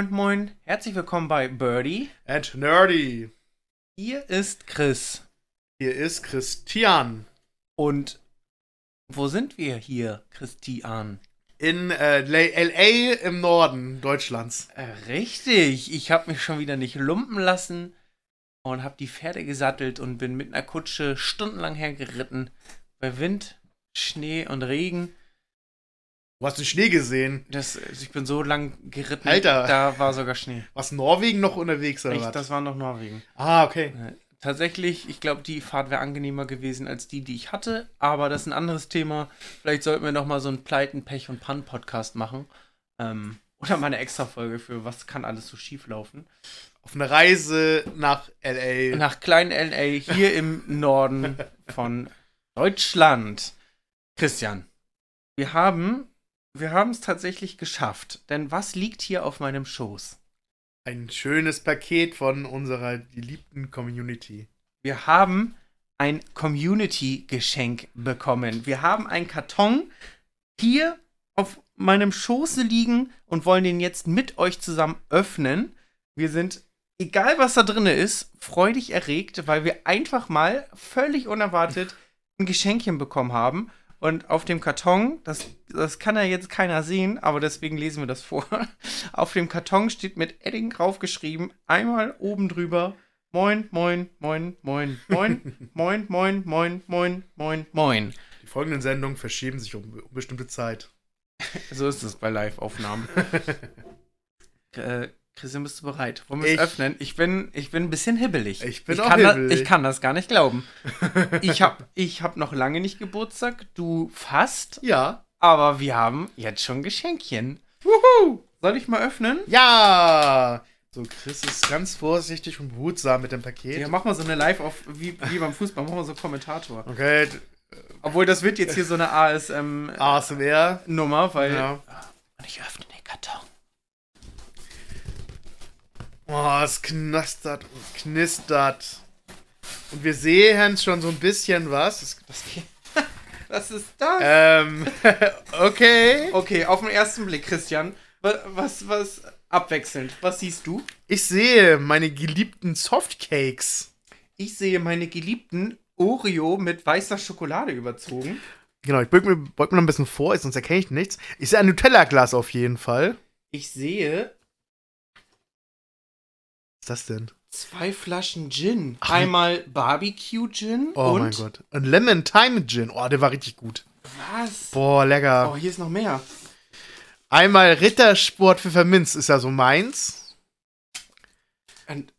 Moin, moin. Herzlich willkommen bei Birdie. And Nerdy. Hier ist Chris. Hier ist Christian. Und wo sind wir hier, Christian? In äh, LA im Norden Deutschlands. Äh, richtig. Ich habe mich schon wieder nicht lumpen lassen und habe die Pferde gesattelt und bin mit einer Kutsche stundenlang hergeritten. Bei Wind, Schnee und Regen. Du hast den Schnee gesehen. Das, also ich bin so lang geritten. Alter. Da war sogar Schnee. Was Norwegen noch unterwegs oder Echt, was? das war noch Norwegen. Ah, okay. Tatsächlich, ich glaube, die Fahrt wäre angenehmer gewesen als die, die ich hatte. Aber das ist ein anderes Thema. Vielleicht sollten wir noch mal so einen Pleiten, Pech und Pan-Podcast machen. Ähm, oder mal eine extra Folge für was kann alles so schief laufen. Auf eine Reise nach LA. Nach kleinen LA, hier im Norden von Deutschland. Christian, wir haben wir haben es tatsächlich geschafft. Denn was liegt hier auf meinem Schoß? Ein schönes Paket von unserer geliebten Community. Wir haben ein Community-Geschenk bekommen. Wir haben einen Karton hier auf meinem Schoße liegen und wollen den jetzt mit euch zusammen öffnen. Wir sind, egal was da drin ist, freudig erregt, weil wir einfach mal völlig unerwartet ein Geschenkchen bekommen haben. Und auf dem Karton, das, das kann ja jetzt keiner sehen, aber deswegen lesen wir das vor. Auf dem Karton steht mit Edding draufgeschrieben, einmal oben drüber, moin, moin, moin, moin, moin, moin, moin, moin, moin, moin, moin. Die folgenden Sendungen verschieben sich um, um bestimmte Zeit. So ist es bei Live-Aufnahmen. äh, Christian, bist du bereit? Wollen wir es öffnen? Ich bin, ich bin ein bisschen hibbelig. Ich bin ich auch kann hibbelig. Da, ich kann das gar nicht glauben. ich habe ich hab noch lange nicht Geburtstag, du fast, Ja. aber wir haben jetzt schon Geschenkchen. Wuhu! Soll ich mal öffnen? Ja. So, Chris ist ganz vorsichtig und behutsam mit dem Paket. Ja, mach mal so eine Live auf, wie, wie beim Fußball, mach mal so Kommentator. Okay, Obwohl, das wird jetzt hier so eine ASM-Nummer, ASMR. weil. Ja. Und ich öffne den Karton. Oh, es knastert und knistert. Und wir sehen schon so ein bisschen was. Es- Was, was ist das? Ähm, okay. Okay, auf den ersten Blick, Christian. wa- Was, was, abwechselnd. Was siehst du? Ich sehe meine geliebten Softcakes. Ich sehe meine geliebten Oreo mit weißer Schokolade überzogen. Genau, ich beug mir, beug mir noch ein bisschen vor, sonst erkenne ich nichts. Ich sehe ein Nutella-Glas auf jeden Fall. Ich sehe ist das denn? zwei Flaschen Gin. Ach, Einmal Barbecue Gin Oh und mein Gott. Ein Lemon Time Gin. Oh, der war richtig gut. was? Boah, lecker. Oh, hier ist noch mehr. Einmal Rittersport Pfefferminz ist ja so meins. Und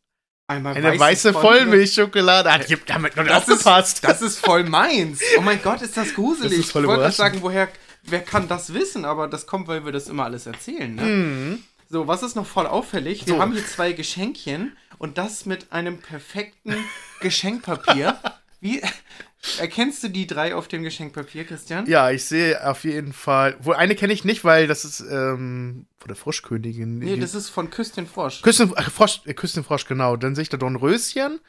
einmal Eine weiße weiße Vollmilch. Vollmilchschokolade. Hat die damit noch nicht Das ist, aufgepasst. das ist voll meins. Oh mein Gott, ist das gruselig. Das ist voll ich wollte sagen, woher, wer kann das wissen? Aber das kommt, weil wir das immer alles erzählen. Ne? Mhm. So, was ist noch voll auffällig? Wir So. haben hier zwei Geschenkchen und das mit einem perfekten Geschenkpapier. Wie erkennst du die drei auf dem Geschenkpapier, Christian? Ja, ich sehe auf jeden Fall. Wo eine kenne ich nicht, weil das ist ähm, von der Froschkönigin. Nee, das ist von Küstin Frosch. Küsten, ach, Frosch, äh, Küstenfrosch, genau. Dann sehe ich da Dornröschen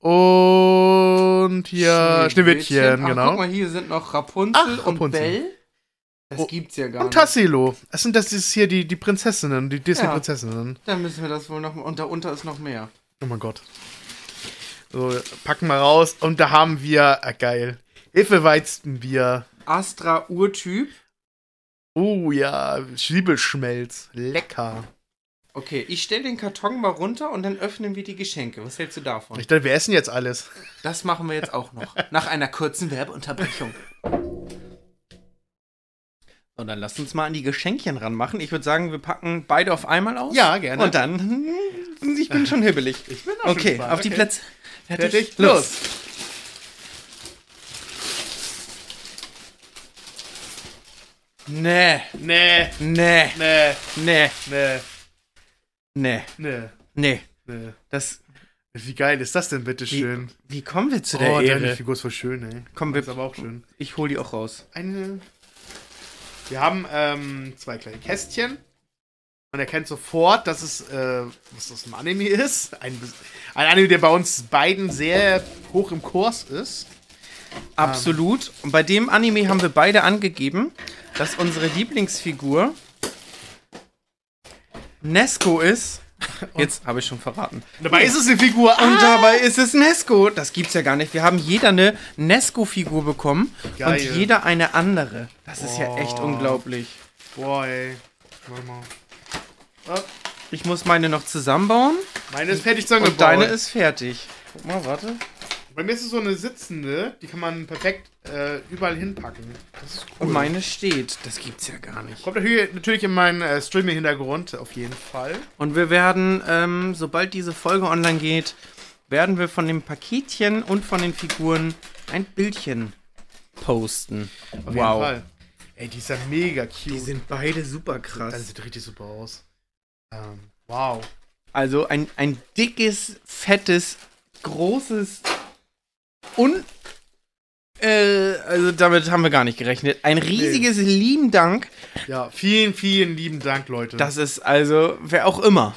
und hier Schneewittchen, Ach, genau. Guck mal, hier sind noch Rapunzel, Ach, und Rapunzel. Das Oh, gibt's ja gar Und nicht. Tassilo. Das sind das ist hier die, die Prinzessinnen, die Disney-Prinzessinnen. Dann müssen wir das wohl noch. Und darunter ist noch mehr. Oh mein Gott. So, packen wir raus. Und da haben wir, ah, geil, Hefeweizenbier. Astra Urtyp. Oh ja, Zwiebelschmelz. Lecker. Okay, ich stelle den Karton mal runter und dann öffnen wir die Geschenke. Was hältst du davon? Ich dachte, wir essen jetzt alles. Das machen wir jetzt auch noch. Nach einer kurzen Werbeunterbrechung. So, dann lass uns mal an die Geschenkchen ranmachen. Ich würde sagen, wir packen beide auf einmal aus. Ja, gerne. Und dann. hm, Ich bin schon hibbelig. Ich bin auch Okay, auf die Okay. Plätze. Fertig, los. Nee, Nee, nee, nee, nee, nee, nee, nee, nee. nee. Das. Wie geil ist das denn, bitteschön? Wie kommen wir zu der oh, Ehre? deine Figur ist voll schön, ey. Komm, wir, ist aber auch schön. ich hol die auch raus. Eine. Wir haben ähm, zwei kleine Kästchen. Man erkennt sofort, dass es, äh, was das ein Anime ist. Ein, ein Anime, der bei uns beiden sehr hoch im Kurs ist. Absolut. Und bei dem Anime haben wir beide angegeben, dass unsere Lieblingsfigur Nesco ist. Jetzt habe ich schon verraten. Dabei ist es eine Figur. Und Ah! dabei ist es Nesco. Das gibt's ja gar nicht. Wir haben jeder eine Nesco-Figur bekommen Geil. und jeder eine andere. Das ist ja echt Boah. unglaublich. Boah, ey. Warte mal. Ah, Ich muss meine noch zusammenbauen meine ist fertig zusammengebaut. und deine ist fertig. Guck mal, warte. Bei mir ist es so eine sitzende, die kann man perfekt äh, überall hinpacken. Das ist cool. Und meine steht. Das gibt's ja gar nicht. Kommt natürlich natürlich in meinen äh, Streaming-Hintergrund, auf jeden Fall. Und wir werden, ähm, sobald diese Folge online geht, werden wir von dem Paketchen und von den Figuren ein Bildchen posten. Auf jeden Fall. Ey, die ist ja mega cute. Die sind beide super das krass. sieht richtig super aus. Ähm, wow. Also ein, ein dickes, fettes, großes und äh, also damit haben wir gar nicht gerechnet. Ein riesiges lieben Dank. Ja, vielen, vielen lieben Dank, Leute. Das ist also, wer auch immer.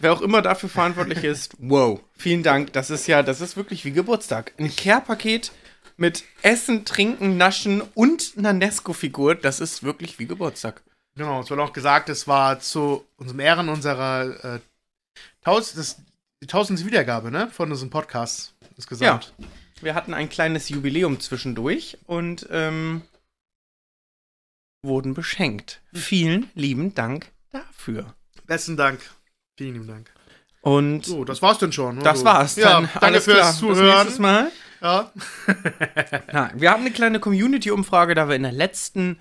Wer auch immer dafür verantwortlich ist, wow. Vielen Dank. Das ist ja, das ist wirklich wie Geburtstag. Ein Care-Paket mit Essen, Trinken, Naschen und einer Nesco-Figur, das ist wirklich wie Geburtstag. Genau, es wurde auch gesagt, es war zu unserem Ehren unserer äh, Taus das, die tausendste Wiedergabe, ne? Von unserem Podcast insgesamt. Wir hatten ein kleines Jubiläum zwischendurch und ähm, wurden beschenkt. Vielen lieben Dank dafür. Besten Dank. Vielen lieben Dank. Und So, das war's denn schon. ne? das so. war's. Ja, Dann danke fürs klar. Bis Zuhören. nächstes Mal. Ja. Ja, wir haben eine kleine Community-Umfrage, da wir in der letzten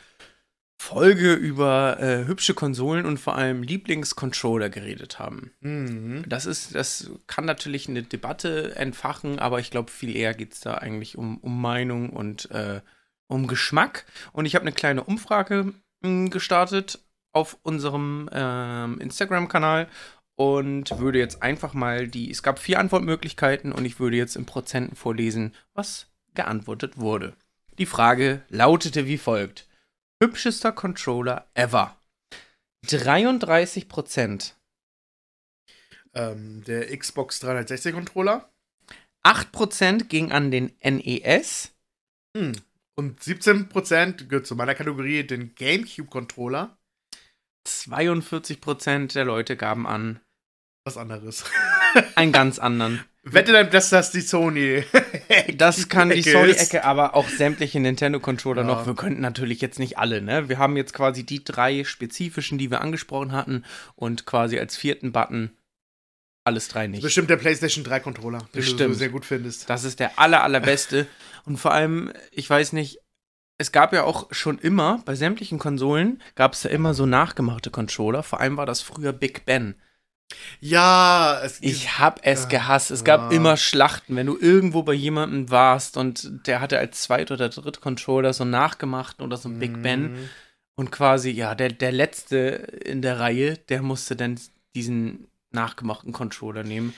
Folge über äh, hübsche Konsolen und vor allem Lieblingscontroller geredet haben. Mhm. Das ist, das kann natürlich eine Debatte entfachen, aber ich glaube, viel eher geht es da eigentlich um, um Meinung und äh, um Geschmack. Und ich habe eine kleine Umfrage mh, gestartet auf unserem ähm, Instagram-Kanal und würde jetzt einfach mal die, es gab vier Antwortmöglichkeiten und ich würde jetzt in Prozenten vorlesen, was geantwortet wurde. Die Frage lautete wie folgt. Hübschester Controller ever. 33 Prozent. Ähm, der Xbox 360 Controller. 8% ging an den NES. Hm. Und 17% gehört zu meiner Kategorie den GameCube Controller. 42% der Leute gaben an Was anderes. einen ganz anderen. Wette dann, dass das die Sony. Das kann die Ecke Sony-Ecke, aber auch sämtliche Nintendo-Controller Ja. noch. Wir könnten natürlich jetzt nicht alle, ne? Wir haben jetzt quasi die drei spezifischen, die wir angesprochen hatten und quasi als vierten Button alles drei nicht. Bestimmt der PlayStation 3 Controller, den du so Bestimmt. sehr gut findest. Das ist der aller, allerbeste. Und vor allem, ich weiß nicht, es gab ja auch schon immer, bei sämtlichen Konsolen gab es ja immer so nachgemachte Controller. Vor allem war das früher Big Ben. Ja, es Ich hab es Ja. gehasst. Es gab Ja. immer Schlachten, wenn du irgendwo bei jemandem warst und der hatte als Zweit- oder Dritt-Controller so einen nachgemachten oder so ein Big Ben. Mhm. Und quasi, ja, der, der Letzte in der Reihe, der musste dann diesen nachgemachten Controller nehmen.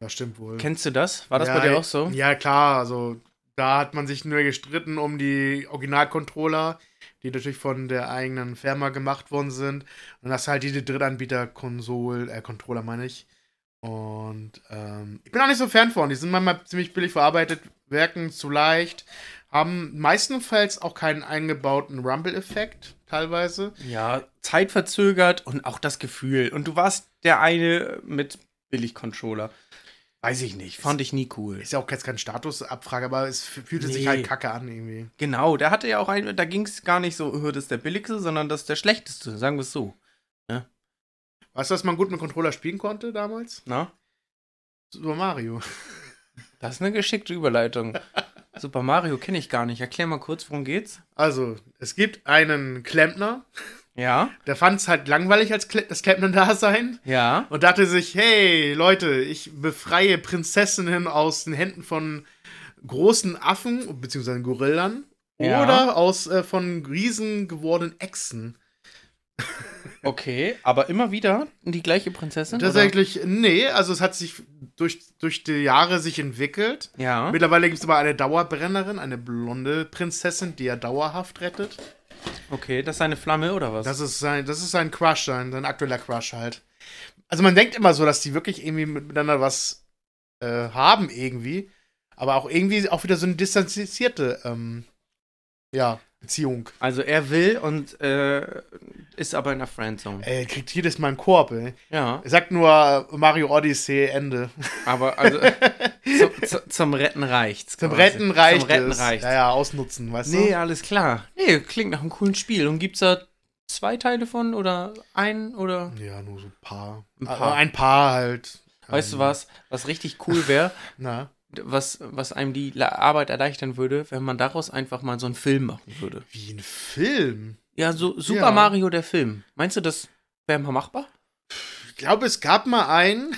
Ja, stimmt wohl. Kennst du das? War das ja, bei dir auch so? Ja, klar. Also, da hat man sich nur gestritten um die Original-Controller, die natürlich von der eigenen Firma gemacht worden sind. Und das halt diese Drittanbieter-Konsol, äh, Controller meine ich. Und ähm, ich bin auch nicht so Fan von. Die sind manchmal ziemlich billig verarbeitet, wirken zu leicht, haben meistenfalls auch keinen eingebauten Rumble-Effekt, teilweise. Ja, zeitverzögert und auch das Gefühl. Und du warst der eine mit Billig-Controller. Weiß ich nicht, fand ich nie cool. Ist ja auch jetzt kein Statusabfrage, aber es fühlte sich Nee. halt kacke an irgendwie. Genau, der hatte ja auch einen, da ging es gar nicht so, oh, das ist der billigste, sondern das ist der schlechteste, sagen wir es so. Weißt du, was man gut mit Controller spielen konnte damals? Na? Super Mario. Das ist eine geschickte Überleitung. Super Mario kenne ich gar nicht. Erklär mal kurz, worum geht's? Also, es gibt einen Klempner, Ja, der fand es halt langweilig als Kle das Klempner-Dasein ja. und dachte sich, hey, Leute, ich befreie Prinzessinnen aus den Händen von großen Affen, beziehungsweise Gorillan, Ja. oder aus äh, von Riesen gewordenen Echsen. Okay, aber immer wieder die gleiche Prinzessin? Tatsächlich, nee, also es hat sich durch, durch die Jahre sich entwickelt. Oder? Ja. Mittlerweile gibt es aber eine Dauerbrennerin, eine blonde Prinzessin, die er dauerhaft rettet. Okay, das ist eine Flamme oder was? Das ist sein, das ist sein Crush, sein, sein aktueller Crush halt. Also man denkt immer so, dass die wirklich irgendwie miteinander was äh, haben irgendwie, aber auch irgendwie auch wieder so eine distanzierte ähm, Ja, Beziehung. Also er will und äh, ist aber in der Friendzone. Ey, kriegt jedes Mal einen Korb, ey. Ja, Er sagt nur Mario Odyssey, Ende. aber also zu, zu, zum Retten reicht's. Zum quasi. Retten reicht Zum Retten reicht's. Ja, ja, ausnutzen, weißt Nee, du? alles klar. Nee, klingt nach einem coolen Spiel. Und gibt's da zwei Teile von oder ein oder? Ja, nur so ein paar. Ein Ein paar. ein paar halt. Weißt du was? Was richtig cool wäre, Na, was, was einem die Arbeit erleichtern würde, wenn man daraus einfach mal so einen Film machen würde. wie ein Film. Ja, so Super Ja. Mario der Film. Meinst du, das wäre mal machbar? Ich glaube, es gab mal einen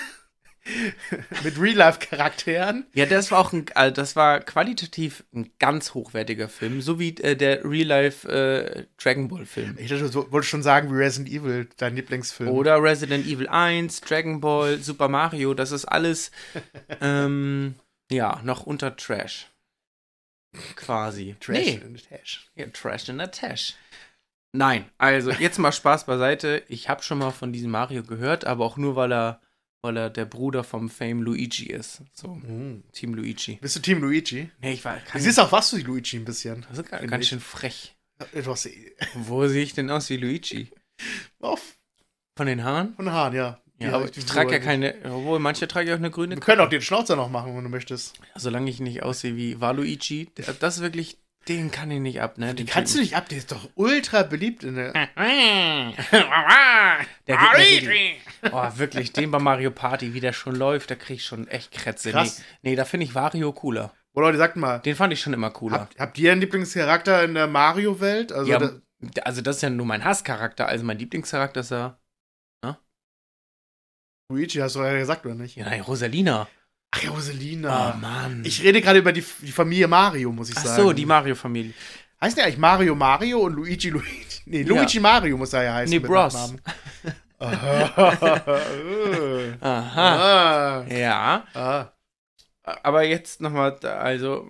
mit Real-Life-Charakteren. Ja, das war auch ein, also das war qualitativ ein ganz hochwertiger Film, so wie äh, der Real Life äh, Dragon Ball Film. Ich dachte, du wolltest schon sagen, wie Resident Evil, dein Lieblingsfilm. Oder Resident Evil 1, Dragon Ball, Super Mario, das ist alles ähm, ja, noch unter Trash. Quasi. Trash Nee, in the Tash. ja, Trash in der Tash. Nein, also jetzt mal Spaß beiseite. Ich habe schon mal von diesem Mario gehört, aber auch nur, weil er, weil er der Bruder vom Fame Luigi ist. So, Mhm. Team Luigi. Bist du Team Luigi? Nee, ich war. Du siehst auch was wie Luigi ein bisschen. das ist ganz, ich. schön frech. Du hast Wo sehe ich denn aus wie Luigi? auf Von den Haaren? von den Haaren, ja. Ja, aber ich trage ja so- keine, obwohl manche tragen ja auch eine grüne Wir können auch den Schnauzer noch machen, wenn du möchtest. Solange ich nicht aussehe wie Waluigi, der- das ist wirklich, den kann ich nicht ab, ne? Den Kannst du nicht ab, der ist doch ultra beliebt in der. Der geht richtig, oh, wirklich, den bei Mario Party, wie der schon läuft, da krieg ich schon echt Krätze. Nee, nee, da finde ich Wario cooler. Oh Leute, sagt mal, Den fand ich schon immer cooler. habt, habt ihr einen Lieblingscharakter in der Mario-Welt? Also, ja, also das ist ja nur mein Hasscharakter, also mein Lieblingscharakter ist ja, Luigi hast du ja gesagt, oder nicht? ja, nein, Rosalina. Ach ja, Oh Rosalina. Mann. ich rede gerade über die, die Familie Mario, muss ich Ach sagen. so, die Mario-Familie. Heißt der eigentlich Mario Mario und Luigi Luigi? Nee, Ja. Luigi Mario muss er ja heißen. Nee, mit Bros. Nachnamen. ah. Aha. ah. Ja. ah. Aber jetzt nochmal, also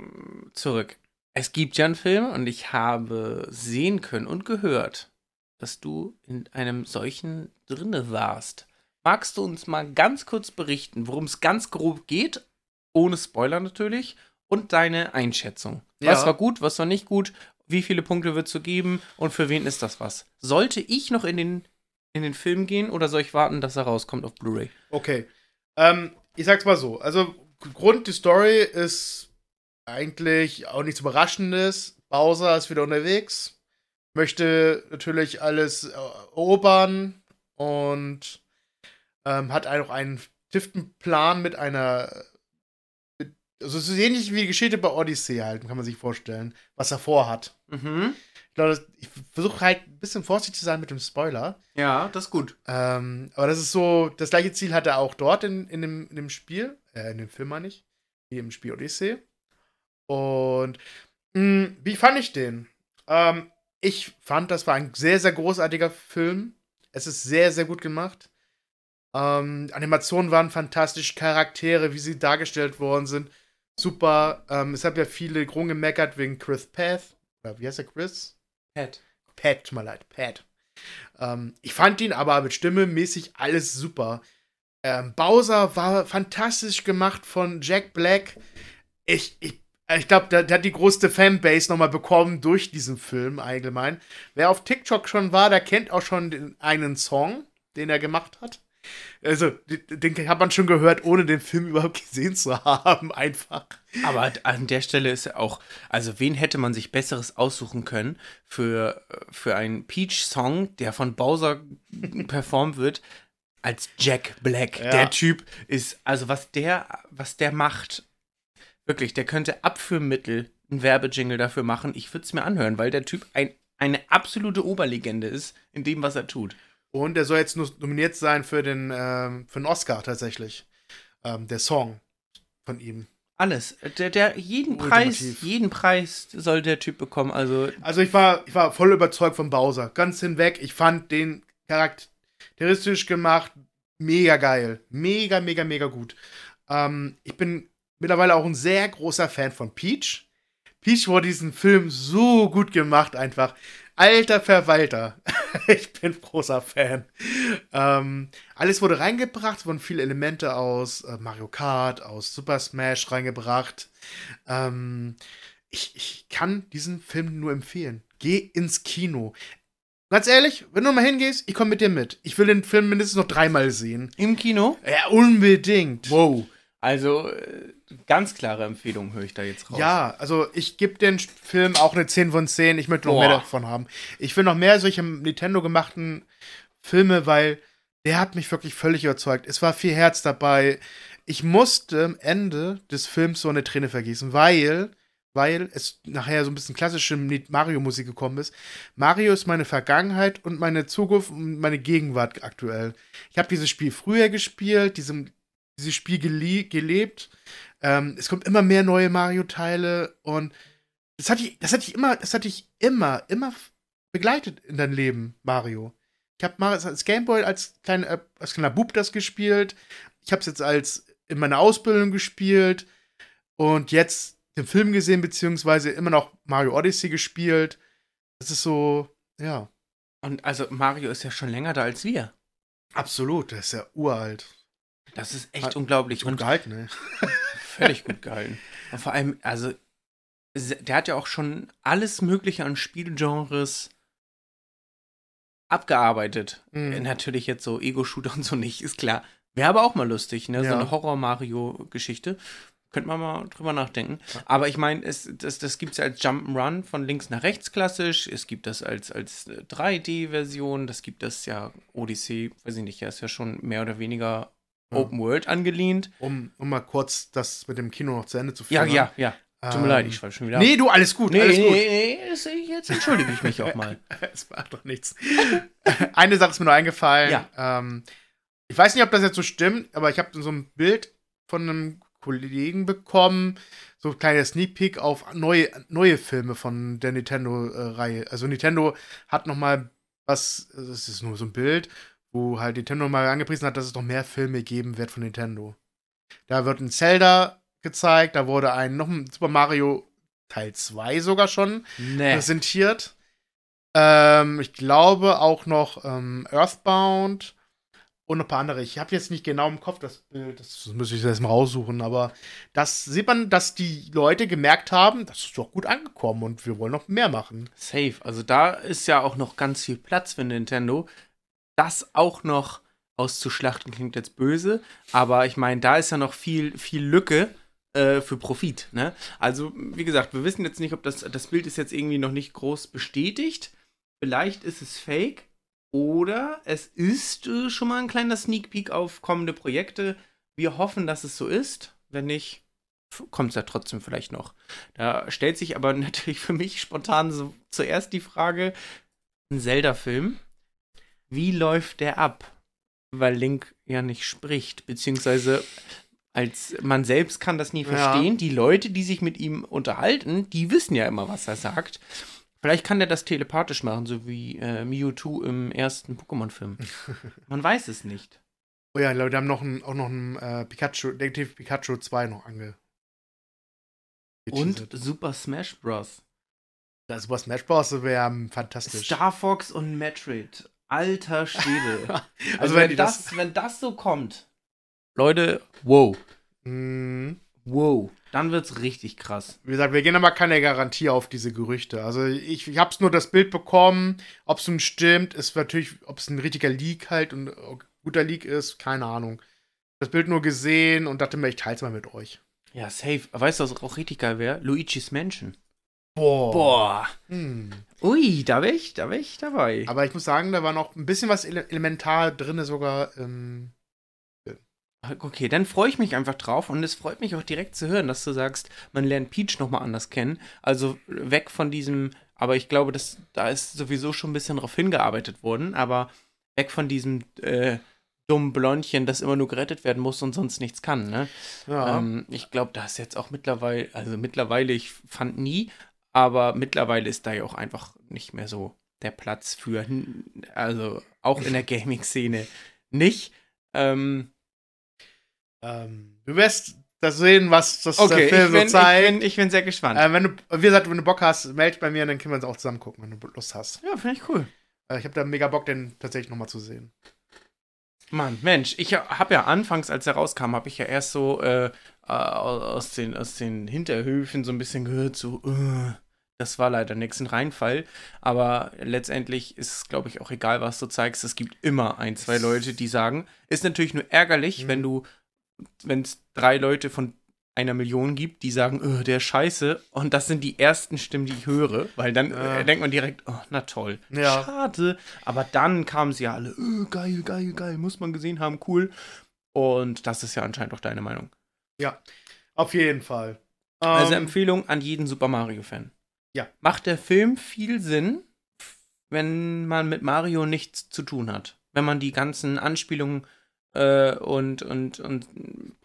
zurück. Es gibt ja einen Film und ich habe sehen können und gehört, dass du in einem solchen drinne warst. Magst du uns mal ganz kurz berichten, worum es ganz grob geht, ohne Spoiler natürlich, und deine Einschätzung? Was Ja. war gut, was war nicht gut, wie viele Punkte wird es geben und für wen ist das was? Sollte ich noch in den, in den Film gehen oder soll ich warten, dass er rauskommt auf Blu-ray? Okay. Ähm, ich sag's mal so. Also, Grund, die Story ist eigentlich auch nichts Überraschendes. Bowser ist wieder unterwegs, möchte natürlich alles äh, erobern und ähm, hat auch einen Tiftenplan mit einer. Mit, also, es ist ähnlich wie die Geschichte bei Odyssey halt, kann man sich vorstellen, was er vorhat. Mhm. Ich glaube, ich versuche halt ein bisschen vorsichtig zu sein mit dem Spoiler. Ja, das ist gut. Ähm, aber das ist so, das gleiche Ziel hat er auch dort in, in, dem, in dem Spiel, äh, in dem Film meine ich, wie im Spiel Odyssey. Und mh, wie fand ich den? Ähm, ich fand, das war ein sehr, sehr großartiger Film. Es ist sehr, sehr gut gemacht. Ähm, Animationen waren fantastisch, Charaktere, wie sie dargestellt worden sind, super. Ähm, es haben ja viele rumgemeckert wegen Chris Path. Oder wie heißt er, Chris? Pat. Pat, tut mir leid, Pat. Ähm, ich fand ihn aber mit Stimme mäßig alles super. Ähm, Bowser war fantastisch gemacht von Jack Black. Ich, ich, ich glaube, der, der hat die größte Fanbase nochmal bekommen durch diesen Film allgemein. Wer auf TikTok schon war, der kennt auch schon den einen Song, den er gemacht hat. Also, den, hat man schon gehört, ohne den Film überhaupt gesehen zu haben, einfach. Aber an der Stelle ist auch, also wen hätte man sich Besseres aussuchen können für, für einen Peach-Song, der von Bowser performt wird, als Jack Black. Ja. Der Typ ist, also was der, was der macht, wirklich, der könnte Abführmittel ein Werbejingle dafür machen. Ich würde es mir anhören, weil der Typ ein, eine absolute Oberlegende ist in dem, was er tut. Und er soll jetzt nur nominiert sein für den, ähm, für den Oscar tatsächlich. Ähm, der Song von ihm. Alles. Der, der jeden Preis, jeden Preis soll der Typ bekommen. Also Also ich war, ich war voll überzeugt von Bowser. Ganz hinweg. Ich fand den charakteristisch gemacht. Mega geil. Mega, mega, mega gut. Ähm, ich bin mittlerweile auch ein sehr großer Fan von Peach. Peach wurde diesen Film so gut gemacht, einfach. Alter Verwalter. ich bin großer Fan. Ähm, alles wurde reingebracht, es wurden viele Elemente aus äh, Mario Kart, aus Super Smash reingebracht. Ähm, ich, ich kann diesen Film nur empfehlen. Geh ins Kino. Ganz ehrlich, wenn du mal hingehst, ich komme mit dir mit. Ich will den Film mindestens noch dreimal sehen. Im Kino? Ja, unbedingt. Wow. Also, äh, ganz klare Empfehlung höre ich da jetzt raus. Ja, also ich gebe den Film auch eine 10 von 10. Ich möchte noch Boah. mehr davon haben. Ich will noch mehr solche Nintendo gemachten Filme, weil der hat mich wirklich völlig überzeugt. Es war viel Herz dabei. Ich musste am Ende des Films so eine Träne vergießen, weil, weil es nachher so ein bisschen klassische Mario-Musik gekommen ist. Mario ist meine Vergangenheit und meine Zukunft und meine Gegenwart aktuell. Ich habe dieses Spiel früher gespielt, diesem, dieses Spiel gelie gelebt. Ähm, es kommt immer mehr neue Mario-Teile und das hatte ich, das hatte ich immer, das hatte ich immer, immer begleitet in deinem Leben, Mario. Ich habe mal als Gameboy als, klein, äh, als kleiner Bub das gespielt. Ich habe es jetzt als in meiner Ausbildung gespielt und jetzt den Film gesehen, beziehungsweise immer noch Mario Odyssey gespielt. Das ist so, ja. Und also Mario ist ja schon länger da als wir. Absolut, der ist ja uralt. Das ist echt Hat- unglaublich. Und gehalten, ne? völlig gut gehalten. Und vor allem, also, der hat ja auch schon alles Mögliche an Spielgenres abgearbeitet. Mhm. Äh, Natürlich jetzt so Ego-Shooter und so nicht, ist klar. Wäre aber auch mal lustig, ne? So Ja. eine Horror-Mario-Geschichte. Könnte man mal drüber nachdenken. Ja. Aber ich meine, es, das, das gibt es ja als Jump'n'Run von links nach rechts klassisch. Es gibt das als, als äh, 3D-Version. Das gibt das ja, Odyssey, weiß ich nicht, ja, ist ja schon mehr oder weniger. Open World angelehnt. Um, um mal kurz das mit dem Kino noch zu Ende zu Ja, führen. ja, ja. Tut mir Ähm, leid, ich schweife schon wieder. Nee, du, alles gut, nee, alles nee, gut. nee, das, jetzt entschuldige ich mich auch mal. Es macht doch nichts. Eine Sache ist mir nur eingefallen. Ja. Ähm, ich weiß nicht, ob das jetzt so stimmt, aber ich habe so ein Bild von einem Kollegen bekommen, so ein kleiner Sneak Peek auf neue, neue Filme von der Nintendo-Reihe. also Nintendo hat noch mal was, das ist nur so ein Bild, wo halt Nintendo mal angepriesen hat, dass es noch mehr Filme geben wird von Nintendo. Da wird ein Zelda gezeigt, da wurde ein noch ein Super Mario Teil 2 sogar schon Nee. präsentiert. Ähm, ich glaube auch noch ähm, Earthbound und noch ein paar andere. Ich habe jetzt nicht genau im Kopf das Bild, das muss ich jetzt mal raussuchen, aber das sieht man, dass die Leute gemerkt haben, das ist doch gut angekommen und wir wollen noch mehr machen. Safe. Also da ist ja auch noch ganz viel Platz für Nintendo. Das auch noch auszuschlachten klingt jetzt böse, aber ich meine, da ist ja noch viel, viel Lücke äh, für Profit. Ne? Also, wie gesagt, wir wissen jetzt nicht, ob das, das Bild ist jetzt irgendwie noch nicht groß bestätigt. Vielleicht ist es fake oder es ist äh, schon mal ein kleiner Sneak Peek auf kommende Projekte. Wir hoffen, dass es so ist. Wenn nicht, kommt es ja trotzdem vielleicht noch. Da stellt sich aber natürlich für mich spontan so zuerst die Frage: Ein Zelda-Film, wie läuft der ab? Weil Link ja nicht spricht, beziehungsweise als man selbst kann das nie Ja. verstehen. Die Leute, die sich mit ihm unterhalten, die wissen ja immer, was er sagt. Vielleicht kann der das telepathisch machen, so wie äh, Mewtwo im ersten Pokémon-Film. Man weiß es nicht. Oh ja, Leute haben noch ein, auch noch ein äh, Pikachu, Detective Pikachu 2 noch ange. Und. Super Smash Bros. das Super Smash Bros. wäre fantastisch. Star Fox und Metroid. Alter Schwede. Also, Also wenn wenn, das, das- wenn das so kommt. Leute, wow. Mm, Wow. Dann wird's richtig krass. Wie gesagt, wir gehen aber keine Garantie auf diese Gerüchte. Also ich, ich habe nur das Bild bekommen, ob es nun stimmt, ist natürlich, ob es ein richtiger Leak halt und äh, guter Leak ist, keine Ahnung. Das Bild nur gesehen und dachte mir, ich teile es mal mit euch. Ja, safe. Weißt du, was auch richtig geil wäre? Luigi's Mansion. Boah. Boah. Hm. Ui, da wäre ich, da wär ich dabei. Aber ich muss sagen, da war noch ein bisschen was ele elementar drin, sogar. Ähm, Okay, dann freue ich mich einfach drauf und es freut mich auch direkt zu hören, dass du sagst, man lernt Peach nochmal anders kennen. Also weg von diesem, aber ich glaube, dass, da ist sowieso schon ein bisschen drauf hingearbeitet worden, aber weg von diesem äh, dummen Blondchen, das immer nur gerettet werden muss und sonst nichts kann, ne? ja. Ähm, ich glaube, da ist jetzt auch mittlerweile, also mittlerweile, ich fand nie, aber mittlerweile ist da ja auch einfach nicht mehr so der Platz für, also auch in der Gaming-Szene nicht. Ähm, ähm, du wirst das sehen, was das okay, der Film ich bin, so zeigt. ich, bin, ich bin sehr gespannt. äh, wenn du, wie gesagt, wenn du Bock hast, melde dich bei mir, dann können wir uns auch zusammen gucken, wenn du Lust hast. ja, finde ich cool. Äh, ich habe da mega Bock, den tatsächlich nochmal zu sehen. Mann, Mensch, ich habe ja anfangs, als er rauskam, habe ich ja erst so äh, aus, den, aus den Hinterhöfen so ein bisschen gehört, so, uh, das war leider nix ein Reinfall. Aber letztendlich ist es, glaube ich, auch egal, was du zeigst. Es gibt immer ein, zwei Leute, die sagen, ist natürlich nur ärgerlich, Mhm. wenn du, wenn es drei Leute von einer Million gibt, die sagen, oh, der scheiße. Und das sind die ersten Stimmen, die ich höre, weil dann Ja. äh, denkt man direkt, oh, na toll. Ja. Schade. Aber dann kamen sie ja alle, oh, geil, geil, geil, muss man gesehen haben, cool. Und das ist ja anscheinend auch deine Meinung. Auf jeden Fall. Also Ähm, Empfehlung an jeden Super Mario-Fan. Ja. Macht der Film viel Sinn, wenn man mit Mario nichts zu tun hat. Wenn man die ganzen Anspielungen äh, und, und, und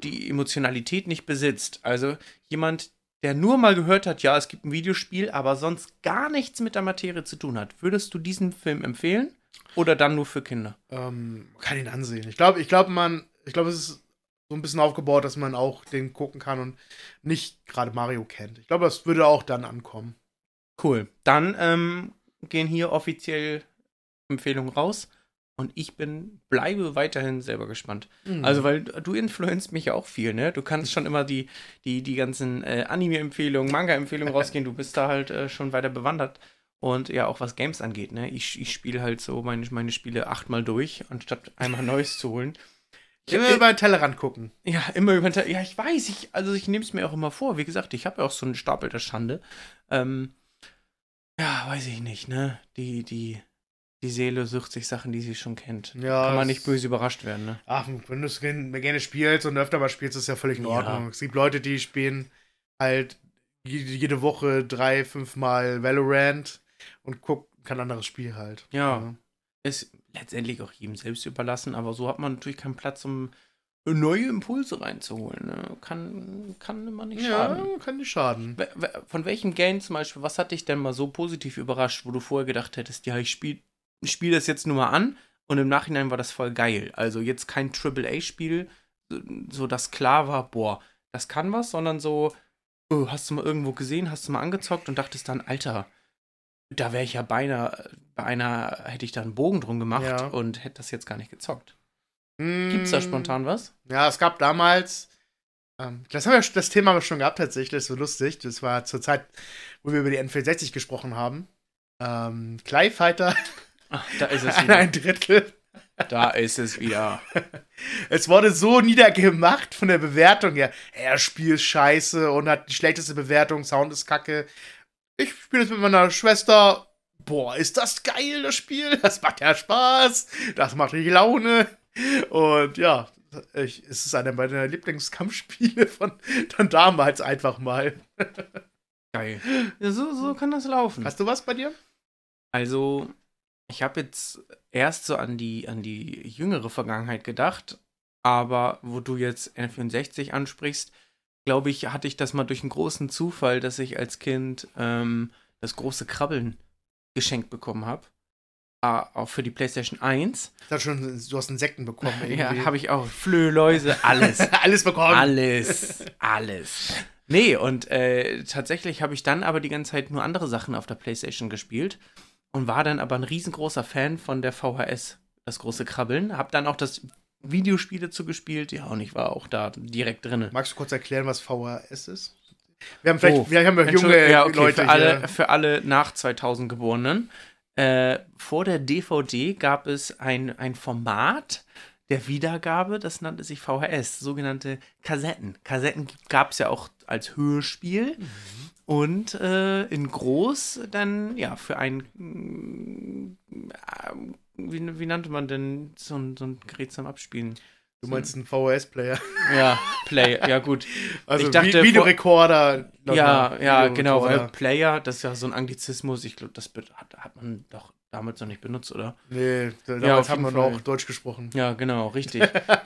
die Emotionalität nicht besitzt. Also jemand, der nur mal gehört hat, ja, es gibt ein Videospiel, aber sonst gar nichts mit der Materie zu tun hat. Würdest du diesen Film empfehlen? Oder dann nur für Kinder? ähm, kann ihn ansehen. Ich glaube, ich glaube, man, ich glaube, es ist so ein bisschen aufgebaut, dass man auch den gucken kann und nicht gerade Mario kennt. Ich glaube, das würde auch dann ankommen. Cool. Dann ähm, gehen hier offiziell Empfehlungen raus. Und ich bin, bleibe weiterhin selber gespannt. Mhm. Also, weil du influenzt mich ja auch viel, ne? Du kannst schon immer die, die, die ganzen äh, Anime-Empfehlungen, Manga-Empfehlungen rausgehen. Du bist da halt äh, schon weiter bewandert. Und ja, auch was Games angeht, ne? Ich, ich spiele halt so meine, meine Spiele achtmal durch, anstatt einmal Neues zu holen. Immer über den Tellerrand gucken. Ja, immer über den Te- Ja, ich weiß, ich, also ich nehme es mir auch immer vor. Wie gesagt, ich habe ja auch so einen Stapel der Schande. Ähm, ja, weiß ich nicht, ne? Die, die, die Seele sucht sich Sachen, die sie schon kennt. Ja, Kann man nicht böse überrascht werden, ne? Ach, wenn du es gerne spielst und öfter mal spielst, ist ja völlig in Ja. Ordnung. Es gibt Leute, die spielen halt jede, Woche drei, fünf Mal Valorant und gucken kein anderes Spiel halt. Ja. Ist letztendlich auch jedem selbst überlassen, aber so hat man natürlich keinen Platz, um neue Impulse reinzuholen. Ne? Kann, kann immer nicht Ja, schaden. kann nicht schaden. Von welchem Game zum Beispiel, was hat dich denn mal so positiv überrascht, wo du vorher gedacht hättest, ja, ich spiele spiel das jetzt nur mal an und im Nachhinein war das voll geil. Also jetzt kein AAA-Spiel, so- so dass klar war, boah, das kann was, sondern so, oh, hast du mal irgendwo gesehen, hast du mal angezockt und dachtest dann, Alter, da wäre ich ja beinahe, bei einer hätte ich da einen Bogen drum gemacht Ja. und hätte das jetzt gar nicht gezockt. Hm, Gibt's da spontan was? Ja, es gab damals, ähm, das haben wir, das Thema haben wir schon gehabt tatsächlich, das ist so lustig. Das war zur Zeit, wo wir über die N64 gesprochen haben. Ähm, Clay Fighter, Ach, da ist es wieder. ein Drittel. da ist es wieder. Es wurde so niedergemacht von der Bewertung her. Er spielt scheiße und hat die schlechteste Bewertung, Sound ist kacke. Ich spiele es mit meiner Schwester. Boah, ist das geil, das Spiel. Das macht ja Spaß. Das macht richtig Laune. Und ja, ich, es ist einer meiner Lieblingskampfspiele von, von damals einfach mal. Geil. Ja, so, so kann das laufen. Hast du was bei dir? Also, ich habe jetzt erst so an die, an die jüngere Vergangenheit gedacht, aber wo du jetzt N64 ansprichst, glaube ich, hatte ich das mal durch einen großen Zufall, dass ich als Kind ähm, das große Krabbeln geschenkt bekommen habe. Ah, auch für die PlayStation 1. Ich dachte schon, du hast Insekten bekommen. Ja, irgendwie. habe ich auch. Flöhe, Läuse, alles. Alles bekommen. Alles, alles. Nee, und äh, tatsächlich habe ich dann aber die ganze Zeit nur andere Sachen auf der Playstation gespielt und war dann aber ein riesengroßer Fan von der VHS, das große Krabbeln. Hab dann auch das Videospiel dazu gespielt, ja, und ich war auch da direkt drin. Magst du kurz erklären, was VHS ist? Wir haben vielleicht, Oh, wir haben junge ja, okay, Leute für alle, hier. für alle nach 2000 Geborenen. Äh, vor der DVD gab es ein, ein Format der Wiedergabe, das nannte sich VHS, sogenannte Kassetten. Kassetten gab es ja auch als Hörspiel und äh, in groß dann, ja, für ein, äh, wie, wie nannte man denn so ein, so ein Gerät zum Abspielen? Du meinst einen VHS-Player. Ja, Play, ja gut. Also Ich dachte, Videorekorder. Ja, ja, genau, weil Videorekorder. Player, das ist ja so ein Anglizismus. Ich glaube, das hat, hat man doch damals noch nicht benutzt, oder? Nee, da- Ja, damals auf haben wir Fall. noch Deutsch gesprochen. Ja, genau, richtig.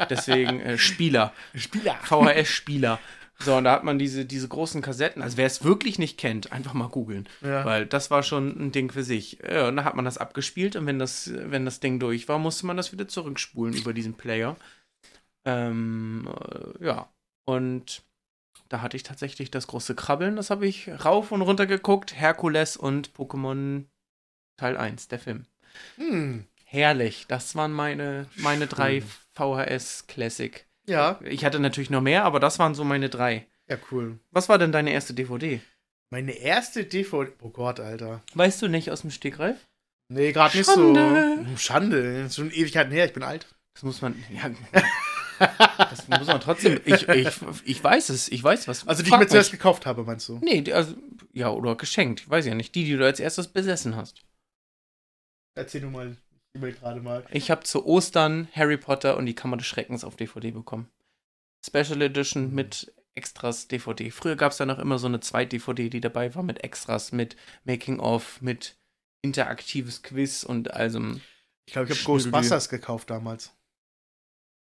Deswegen äh, Spieler, Spieler. VHS-Spieler. So, und da hat man diese, diese großen Kassetten. Also, wer es wirklich nicht kennt, einfach mal googeln. Ja. Weil das war schon ein Ding für sich. Ja, und da hat man das abgespielt und wenn das, wenn das Ding durch war, musste man das wieder zurückspulen über diesen Player. Ähm, äh, ja. Und da hatte ich tatsächlich das große Krabbeln. Das habe ich rauf und runter geguckt. Herkules und Pokémon Teil 1, der Film. Hm. Herrlich. Das waren meine, meine drei. VHS Classic Ja. Ich hatte natürlich noch mehr, aber das waren so meine drei. Ja, cool. Was war denn deine erste DVD? Meine erste DVD. Oh Gott, Alter. Weißt du nicht aus dem Stegreif? Nee, gerade nicht so. Schande. Das ist schon Ewigkeiten her, ich bin alt. Das muss man. Ja. das muss man trotzdem. Ich, ich, ich weiß es. Ich weiß was. Also die ich mir zuerst gekauft habe, meinst du? Nee, also. Ja, oder geschenkt. Ich weiß ja nicht. Die, die du als erstes besessen hast. Erzähl du mal. Ich will gerade mal. Ich habe zu Ostern Harry Potter und die Kammer des Schreckens auf DVD bekommen. Special Edition mit Extras DVD. Früher gab es da noch immer so eine Zweit-DVD, die dabei war mit Extras, mit Making-of, mit interaktives Quiz und also. Ich glaube, ich habe. Ghostbusters gekauft damals.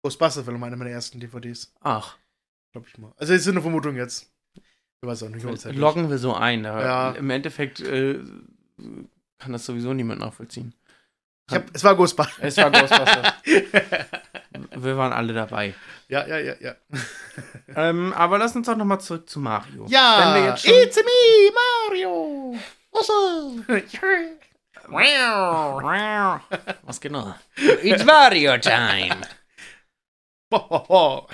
Ghostbusters war eine meiner ersten DVDs. Ach, Glaube ich mal. Also, das ist eine Vermutung jetzt. Ich weiß auch nicht, hundertprozentig. loggen wir so ein. Ja. Im Endeffekt äh, kann das sowieso niemand nachvollziehen. Ich hab, es war Ghostbusters. Es war Ghostbusters. wir waren alle dabei. ja, ja, ja, ja. Ähm, aber lass uns doch nochmal zurück zu Mario. Ja, Wenn wir jetzt schon it's me, Mario. Was genau? It's Mario time.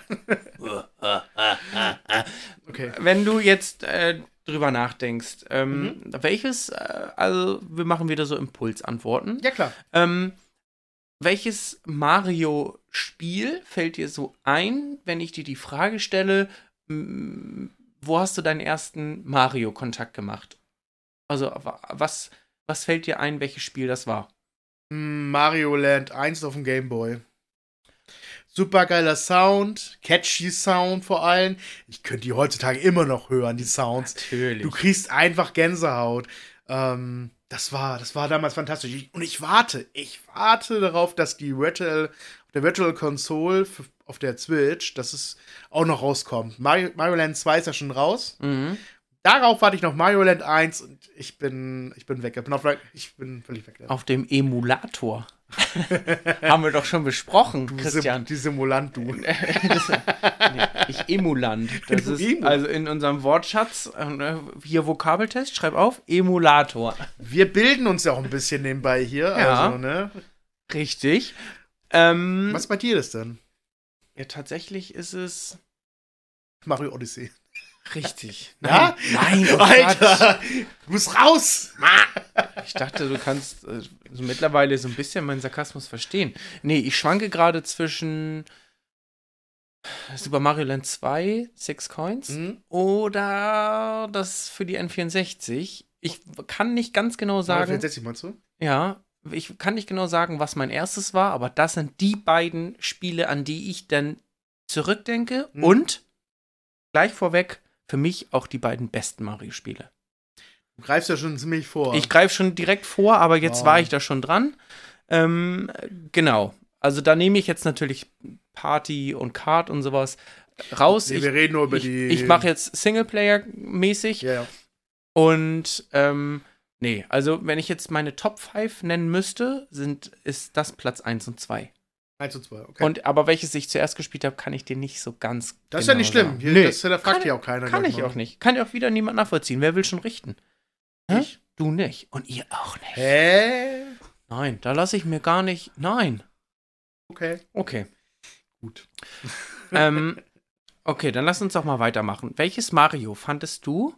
okay. Wenn du jetzt äh, drüber nachdenkst, ähm, Mhm. welches, äh, also wir machen wieder so Impulsantworten. Ja, klar. Ähm, welches Mario-Spiel fällt dir so ein, wenn ich dir die Frage stelle, wo hast du deinen ersten Mario-Kontakt gemacht? Also, wa- was, was fällt dir ein, welches Spiel das war? Mm, Mario Land 1 auf dem Game Boy. Super geiler Sound, catchy Sound vor allem. Ich könnte die heutzutage immer noch hören, die Sounds. Natürlich. Du kriegst einfach Gänsehaut. Ähm, das war, das war damals fantastisch. Ich, und ich warte, ich warte darauf, dass die Virtual, auf der Virtual Console auf der Switch, dass es auch noch rauskommt. Mario, Mario Land 2 ist ja schon raus. Mhm. Darauf warte ich noch Mario Land 1 und ich bin, ich bin weg. Ich bin, auf, ich bin völlig weg. Auf dem Emulator. Haben wir doch schon besprochen, Du Christian. Sim- Die Simulant, du. Das- nee, ich Emulant. Das Du ist Emu. also in unserem Wortschatz, äh, hier Vokabeltest, schreib auf, Emulator. Wir bilden uns ja auch ein bisschen nebenbei hier. Ja. Also, ne? Richtig. Ähm, Was bei dir ist denn? Ja, tatsächlich ist es Mario Odyssey. Richtig. Ja? Nein, oh. Alter! Du musst raus! Ich dachte, du kannst äh, so mittlerweile so ein bisschen meinen Sarkasmus verstehen. Nee, ich schwanke gerade zwischen Super Mario Land 2, Six Coins, Mhm. oder das für die N64. Ich kann nicht ganz genau sagen. 64 meinst du? Ja, ich kann nicht genau sagen, was mein erstes war, aber das sind die beiden Spiele, an die ich dann zurückdenke. Mhm. Und gleich vorweg, für mich auch die beiden besten Mario-Spiele. Du greifst ja schon ziemlich vor. Ich greife schon direkt vor, aber jetzt Wow. war ich da schon dran. Ähm, genau. Also da nehme ich jetzt natürlich Party und Kart und sowas raus. nee, ich wir reden nur über ich, die. ich mache jetzt Singleplayer-mäßig. Ja, ja. Und ähm, nee, also wenn ich jetzt meine Top 5 nennen müsste, sind, ist das Platz 1 und 2. 1 und 2, okay. Und aber welches ich zuerst gespielt habe, kann ich dir nicht so ganz. das ist ja genau nicht schlimm. sagen. Hier, nee, das, da fragt ja auch keiner. kann ich mal. auch nicht. Kann ja auch wieder niemand nachvollziehen. Wer will schon richten? Hä? Ich? Du nicht. Und ihr auch nicht. Hä? Nein, da lasse ich mir gar nicht. Nein. Okay. Okay. Gut. ähm, okay, dann lass uns doch mal weitermachen. Welches Mario fandest du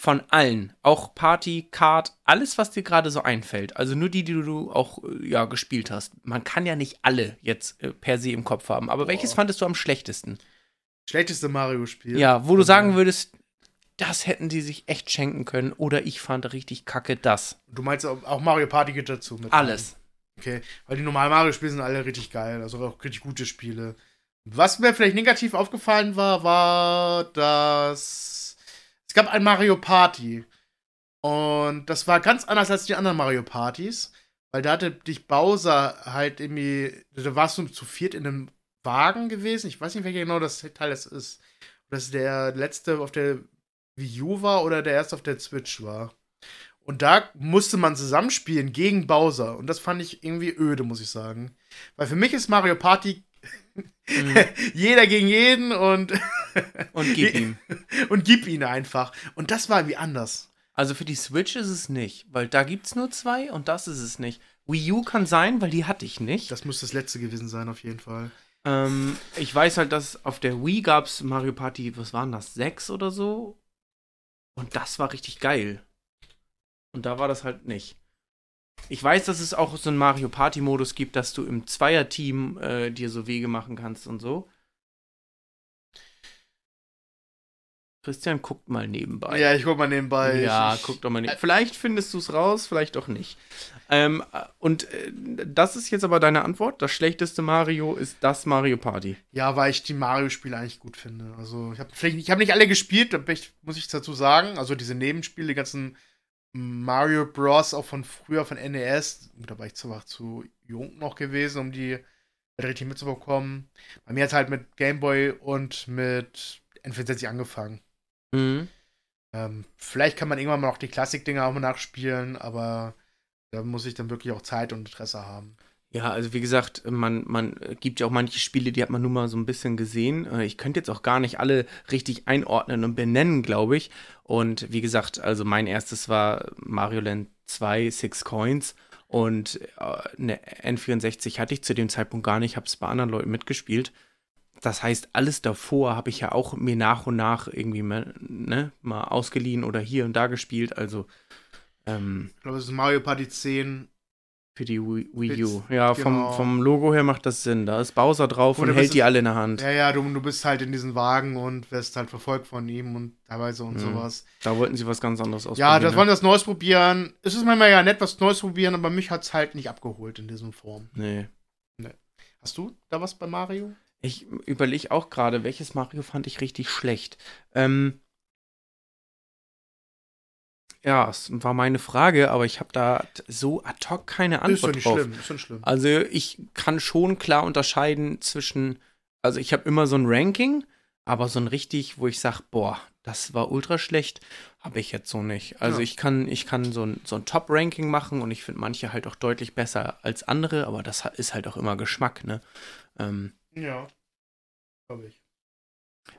von allen, auch Party, Kart, alles, was dir gerade so einfällt, also nur die, die du auch äh, ja, gespielt hast. Man kann ja nicht alle jetzt äh, per se im Kopf haben, aber Boah. welches fandest du am schlechtesten? Schlechteste Mario-Spiel. Ja, wo du sagen mir. würdest, das hätten sie sich echt schenken können oder ich fand richtig kacke das. Du meinst auch auch Mario Party geht dazu mit. Alles. Okay. Weil die normalen Mario-Spiele sind alle richtig geil. Also auch richtig gute Spiele. Was mir vielleicht negativ aufgefallen war, war, dass es gab ein Mario Party. Und das war ganz anders als die anderen Mario Partys. Weil da hatte dich Bowser halt irgendwie. Da warst du zu viert in einem Wagen gewesen. Ich weiß nicht, welcher genau das Teil das ist. Ob das der letzte auf der Wii U war oder der erste auf der Switch war. Und da musste man zusammenspielen gegen Bowser. Und das fand ich irgendwie öde, muss ich sagen. Weil für mich ist Mario Party Mhm. jeder gegen jeden und, Und gib ihm. und gib ihn einfach. Und das war irgendwie anders. Also für die Switch ist es nicht, weil da gibt's nur zwei und das ist es nicht. Wii U kann sein, weil die hatte ich nicht. Das muss das letzte gewesen sein, auf jeden Fall. Ähm, ich weiß halt, dass auf der Wii gab es Mario Party, was waren das, sechs oder so? Und das war richtig geil. Und da war das halt nicht. Ich weiß, dass es auch so einen Mario Party-Modus gibt, dass du im Zweierteam äh, dir so Wege machen kannst und so. Christian guckt mal nebenbei. Ja, ich guck mal nebenbei. Ja, ich, guck doch mal nebenbei. Vielleicht findest du es raus, vielleicht auch nicht. Ähm, und äh, das ist jetzt aber deine Antwort. Das schlechteste Mario ist das Mario Party. Ja, weil ich die Mario-Spiele eigentlich gut finde. Also, ich habe ich hab nicht alle gespielt, muss ich dazu sagen. Also, diese Nebenspiele, die ganzen Mario Bros. auch von früher, von NES. Da war ich zwar zu jung noch gewesen, um die richtig mitzubekommen. Bei mir hat es halt mit Game Boy und mit N64 angefangen. Mhm. Ähm, vielleicht kann man irgendwann mal noch die Klassik-Dinger auch mal nachspielen, aber da muss ich dann wirklich auch Zeit und Interesse haben. Ja, also wie gesagt, man, man gibt ja auch manche Spiele, die hat man nur mal so ein bisschen gesehen. Äh, ich könnte jetzt auch gar nicht alle richtig einordnen und benennen, glaube ich. Und wie gesagt, also mein erstes war Mario Land 2, Six Coins. Und äh, eine N64 hatte ich zu dem Zeitpunkt gar nicht, habe es bei anderen Leuten mitgespielt. Das heißt, alles davor habe ich ja auch mir nach und nach irgendwie mal, ne, mal ausgeliehen oder hier und da gespielt. Also ähm, ich glaube, es ist Mario Party 10 für die Wii, Wii U. Ja, genau. vom, vom Logo her macht das Sinn. Da ist Bowser drauf und, und hält die alle in der Hand. Ja, ja, du, du bist halt in diesem Wagen und wirst halt verfolgt von ihm und teilweise und mhm. sowas. Da wollten sie was ganz anderes ausprobieren. Ja, das wollen das Neues probieren. Es ist manchmal ja nett, was Neues probieren, aber mich hat es halt nicht abgeholt in diesem Form. Nee. nee. Hast du da was bei Mario? Ich überlege auch gerade, welches Mario fand ich richtig schlecht. Ähm, ja, es war meine Frage, aber ich habe da so ad hoc keine Antwort ist drauf. Schlimm, ist nicht schlimm. Also ich kann schon klar unterscheiden zwischen, also ich habe immer so ein Ranking, aber so ein richtig, wo ich sage, boah, das war ultra schlecht, habe ich jetzt so nicht. Also ja. ich kann, ich kann so ein, so ein Top-Ranking machen und ich finde manche halt auch deutlich besser als andere, aber das ist halt auch immer Geschmack, ne? Ähm, ja, glaube ich.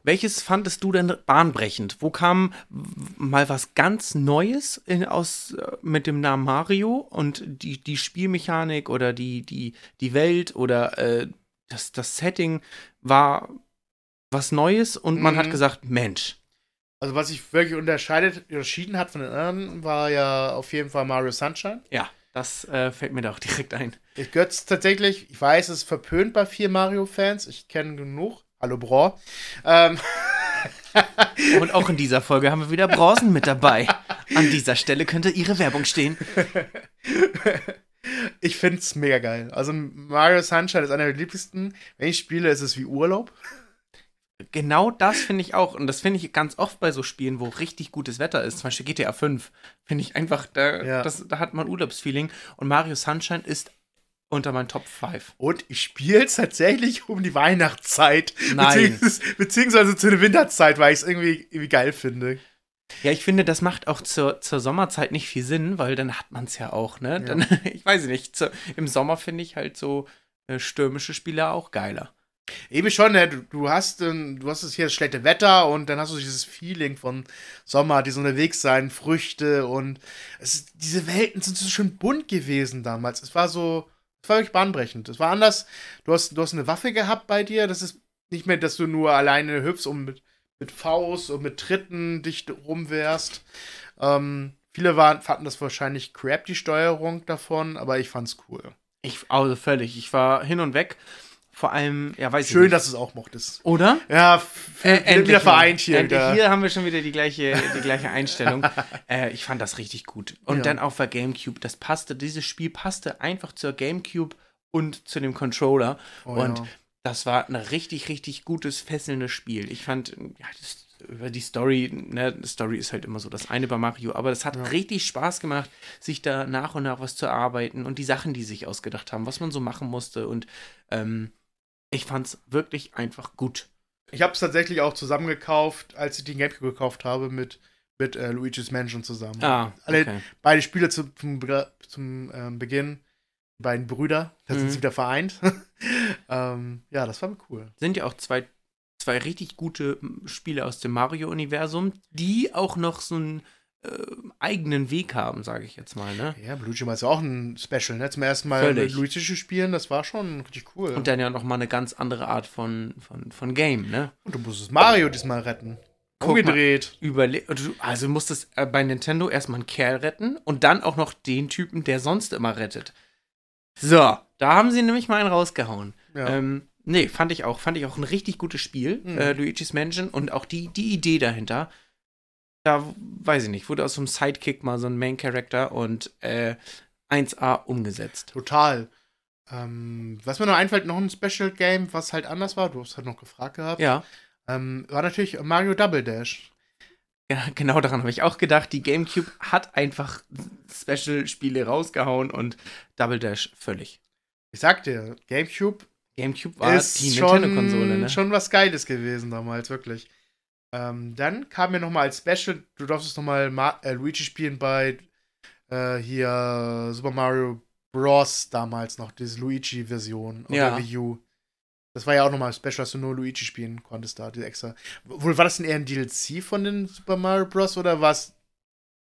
Welches fandest du denn bahnbrechend? Wo kam mal was ganz Neues in, aus, äh, mit dem Namen Mario und die, die Spielmechanik oder die, die, die Welt oder äh, das, das Setting war was Neues und man hat mhm. gesagt, Mensch. Also was sich wirklich unterscheidet, unterschieden hat von den anderen, war ja auf jeden Fall Mario Sunshine. Ja, das äh, fällt mir da auch direkt ein. Ich götze tatsächlich, ich weiß, es ist verpönt bei vielen Mario-Fans, ich kenne genug. Hallo Bra. Ähm. Und auch in dieser Folge haben wir wieder Bronzen mit dabei. An dieser Stelle könnte ihre Werbung stehen. Ich finde es mega geil. Also Mario Sunshine ist einer der liebsten. Wenn ich spiele, ist es wie Urlaub. Genau das finde ich auch. Und das finde ich ganz oft bei so Spielen, wo richtig gutes Wetter ist. Zum Beispiel GTA 5. Finde ich einfach, da, ja. das, da hat man Urlaubsfeeling. Und Mario Sunshine ist unter meinen Top 5. Und ich spiele es tatsächlich um die Weihnachtszeit. Nein. Beziehungsweise, beziehungsweise zu der Winterzeit, weil ich es irgendwie, irgendwie geil finde. Ja, ich finde, das macht auch zur, zur Sommerzeit nicht viel Sinn, weil dann hat man es ja auch, ne? Ja. Dann, ich weiß nicht, zu, im Sommer finde ich halt so äh, stürmische Spiele auch geiler. Eben schon, ne? du, du hast du hast hier das schlechte Wetter und dann hast du dieses Feeling von Sommer, dieses unterwegs sein, Früchte und es, diese Welten sind so schön bunt gewesen damals. Es war so, das war wirklich bahnbrechend. Das war anders. Du hast, du hast eine Waffe gehabt bei dir. Das ist nicht mehr, dass du nur alleine hüpfst und mit, mit Faust und mit Tritten dich rumwehrst. Ähm, viele waren, fanden das wahrscheinlich crap, die Steuerung davon, aber ich fand's cool. Ich, also völlig. Ich war hin und weg. Vor allem, ja, weiß Schön, ich nicht. dass du es auch mochtest. Oder? Ja, äh, endlich wieder vereint hier. Endlich, wieder. Hier haben wir schon wieder die gleiche, die gleiche Einstellung. äh, ich fand das richtig gut. Und ja. dann auch bei GameCube, das passte, dieses Spiel passte einfach zur GameCube und zu dem Controller. Oh, und ja. das war ein richtig, richtig gutes, fesselndes Spiel. Ich fand, ja, das, über die Story, ne, Story ist halt immer so das eine bei Mario, aber das hat ja. richtig Spaß gemacht, sich da nach und nach was zu arbeiten und die Sachen, die sich ausgedacht haben, was man so machen musste und ähm, ich fand's wirklich einfach gut. Ich habe es tatsächlich auch zusammengekauft, als ich den Gamecube gekauft habe mit, mit äh, Luigi's Mansion zusammen. Ah, okay. Alle, beide Spiele zu, zum, zum ähm, Beginn, die beiden Brüder, da mhm. sind sie wieder vereint. ähm, ja, das war cool. Sind ja auch zwei, zwei richtig gute Spiele aus dem Mario-Universum, die auch noch so ein äh, eigenen Weg haben, sage ich jetzt mal, ne? Ja, Luigi war ja auch ein Special, ne? Zum ersten Mal Völlig. mit Luigi zu spielen, das war schon richtig cool. Und dann ja noch mal eine ganz andere Art von, von, von Game, ne? Und du musstest Mario diesmal retten. Guck mal. Umgedreht. Überle also du musstest äh, bei Nintendo erstmal einen Kerl retten und dann auch noch den Typen, der sonst immer rettet. So, da haben sie nämlich mal einen rausgehauen. Ja. Ähm, nee, fand ich auch. Fand ich auch ein richtig gutes Spiel, Mhm. äh, Luigi's Mansion. Und auch die, die Idee dahinter. Da, weiß ich nicht, wurde aus so einem Sidekick mal so ein Main-Character und äh, 1A umgesetzt. Total. Ähm, was mir noch einfällt, noch ein Special Game, was halt anders war, du hast halt noch gefragt gehabt, Ja, ähm, war natürlich Mario Double Dash. ja genau daran habe ich auch gedacht. Die GameCube hat einfach Special-Spiele rausgehauen und Double Dash völlig. Ich sag dir, GameCube GameCube war ist die Nintendo-Konsole, ne? schon was Geiles gewesen damals, wirklich. Ähm, dann kam mir noch mal als Special, du durftest noch mal Ma äh, Luigi spielen bei äh, hier Super Mario Bros. damals noch, diese Luigi-Version oder Ja. Wii U. Das war ja auch noch mal Special, dass du nur Luigi spielen konntest da, die extra. Wohl, war das denn eher ein DLC von den Super Mario Bros. oder war es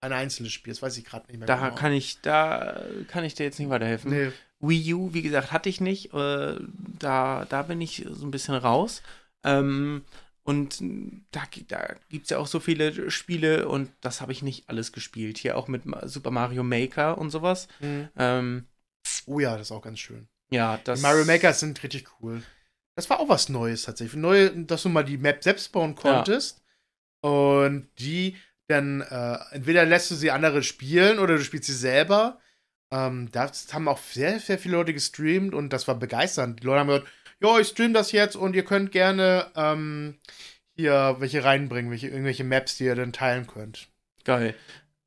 ein einzelnes Spiel? Das weiß ich gerade nicht mehr Da kann ich, da kann ich dir jetzt nicht weiterhelfen. Nee. Wii U, wie gesagt, hatte ich nicht. Äh, da, da bin ich so ein bisschen raus. Ähm, und da, da gibt es ja auch so viele Spiele und das habe ich nicht alles gespielt. Hier auch mit Super Mario Maker und sowas. Mhm. Ähm, Oh ja, das ist auch ganz schön. ja, das. Die Mario Maker sind richtig cool. Das war auch was Neues tatsächlich. Neu, dass du mal die Map selbst bauen konntest. Und die dann, äh, entweder lässt du sie andere spielen oder du spielst sie selber. Ähm, das haben auch sehr, sehr viele Leute gestreamt und das war begeisternd. Die Leute haben gesagt, ja, ich stream das jetzt und ihr könnt gerne ähm, hier welche reinbringen, welche, irgendwelche Maps, die ihr dann teilen könnt. Geil.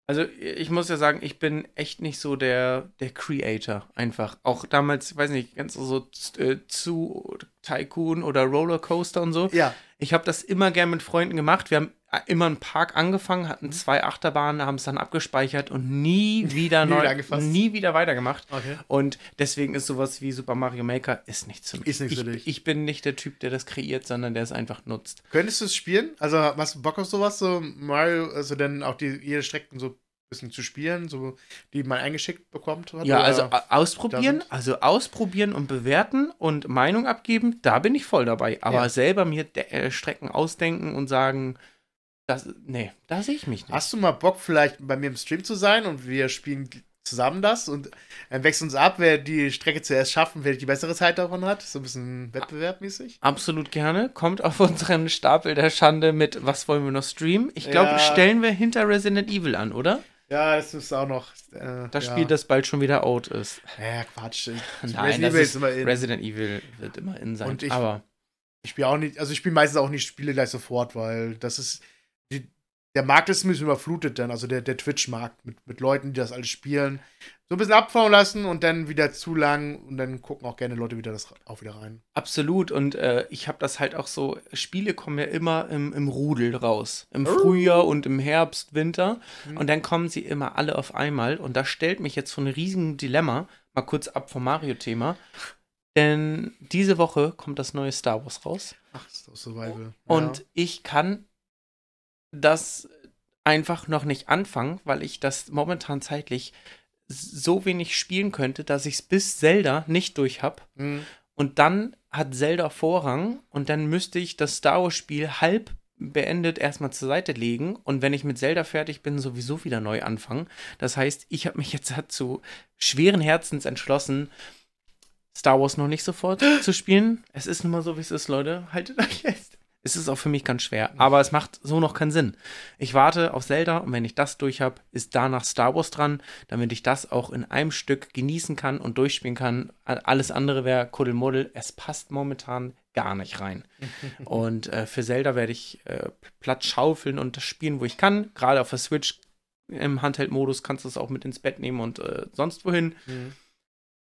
Also ich muss ja sagen, ich bin echt nicht so der, der Creator einfach. Auch damals, ich weiß nicht, ganz so äh, zu Tycoon oder Rollercoaster und so. Ja, Ich habe das immer gern mit Freunden gemacht. Wir haben immer einen Park angefangen, Mhm. hatten zwei Achterbahnen, haben es dann abgespeichert und nie wieder neu, wieder nie wieder weitergemacht. okay. Und deswegen ist sowas wie Super Mario Maker ist nichts für mich. Ist nichts ich, für dich. Ich bin nicht der Typ, der das kreiert, sondern der es einfach nutzt. Könntest du es spielen? Also hast du Bock auf sowas, so Mario, also dann auch die jede Strecken so ein bisschen zu spielen, so die man eingeschickt bekommt? hat, Ja, also ausprobieren, also ausprobieren und bewerten und Meinung abgeben, da bin ich voll dabei. Aber Ja. selber mir äh, Strecken ausdenken und sagen, das, nee, da sehe ich mich nicht. Hast du mal Bock, vielleicht bei mir im Stream zu sein und wir spielen zusammen das und äh, wechseln uns ab, wer die Strecke zuerst schaffen, wer die bessere Zeit davon hat? So ein bisschen wettbewerbmäßig. Absolut gerne. Kommt auf unseren Stapel der Schande mit, was wollen wir noch streamen? Ich glaube, Ja. stellen wir hinter Resident Evil an, oder? Ja, das ist auch noch. Äh, Das ja. Spiel, das bald schon wieder out ist. Ja, Quatsch. Nein, Resident Evil ist, immer in. Resident Evil wird immer in sein. Und ich- aber Ich spiele auch nicht, also ich spiele meistens auch nicht Spiele gleich sofort, weil das ist. Die, der Markt ist ein bisschen überflutet dann, also der, der Twitch-Markt mit, mit Leuten, die das alles spielen. So ein bisschen abfauen lassen und dann wieder zu lang und dann gucken auch gerne Leute wieder das auch wieder rein. absolut. Und äh, ich habe das halt auch so, Spiele kommen ja immer im, im Rudel raus. Im Oh. Frühjahr und im Herbst, Winter. Mhm. Und dann kommen sie immer alle auf einmal. Und das stellt mich jetzt vor ein riesigen Dilemma. Mal kurz ab vom Mario-Thema. Denn diese Woche kommt das neue Star Wars raus. Ach, ist doch Survival. Und ja. ich kann das einfach noch nicht anfangen, weil ich das momentan zeitlich so wenig spielen könnte, dass ich es bis Zelda nicht durch habe. Mhm. Und dann hat Zelda Vorrang und dann müsste ich das Star Wars-Spiel halb beendet erstmal zur Seite legen und wenn ich mit Zelda fertig bin, sowieso wieder neu anfangen. Das heißt, ich habe mich jetzt dazu schweren Herzens entschlossen, Star Wars noch nicht sofort zu spielen. Es ist nun mal so, wie es ist, Leute. Haltet euch fest. Es ist auch für mich ganz schwer, aber es macht so noch keinen Sinn. Ich warte auf Zelda und wenn ich das durch habe, ist danach Star Wars dran, damit ich das auch in einem Stück genießen kann und durchspielen kann. Alles andere wäre Kuddelmuddel. Es passt momentan gar nicht rein. und äh, für Zelda werde ich äh, Platz schaufeln und das spielen, wo ich kann. Gerade auf der Switch im Handheld-Modus kannst du es auch mit ins Bett nehmen und äh, sonst wohin. Mhm.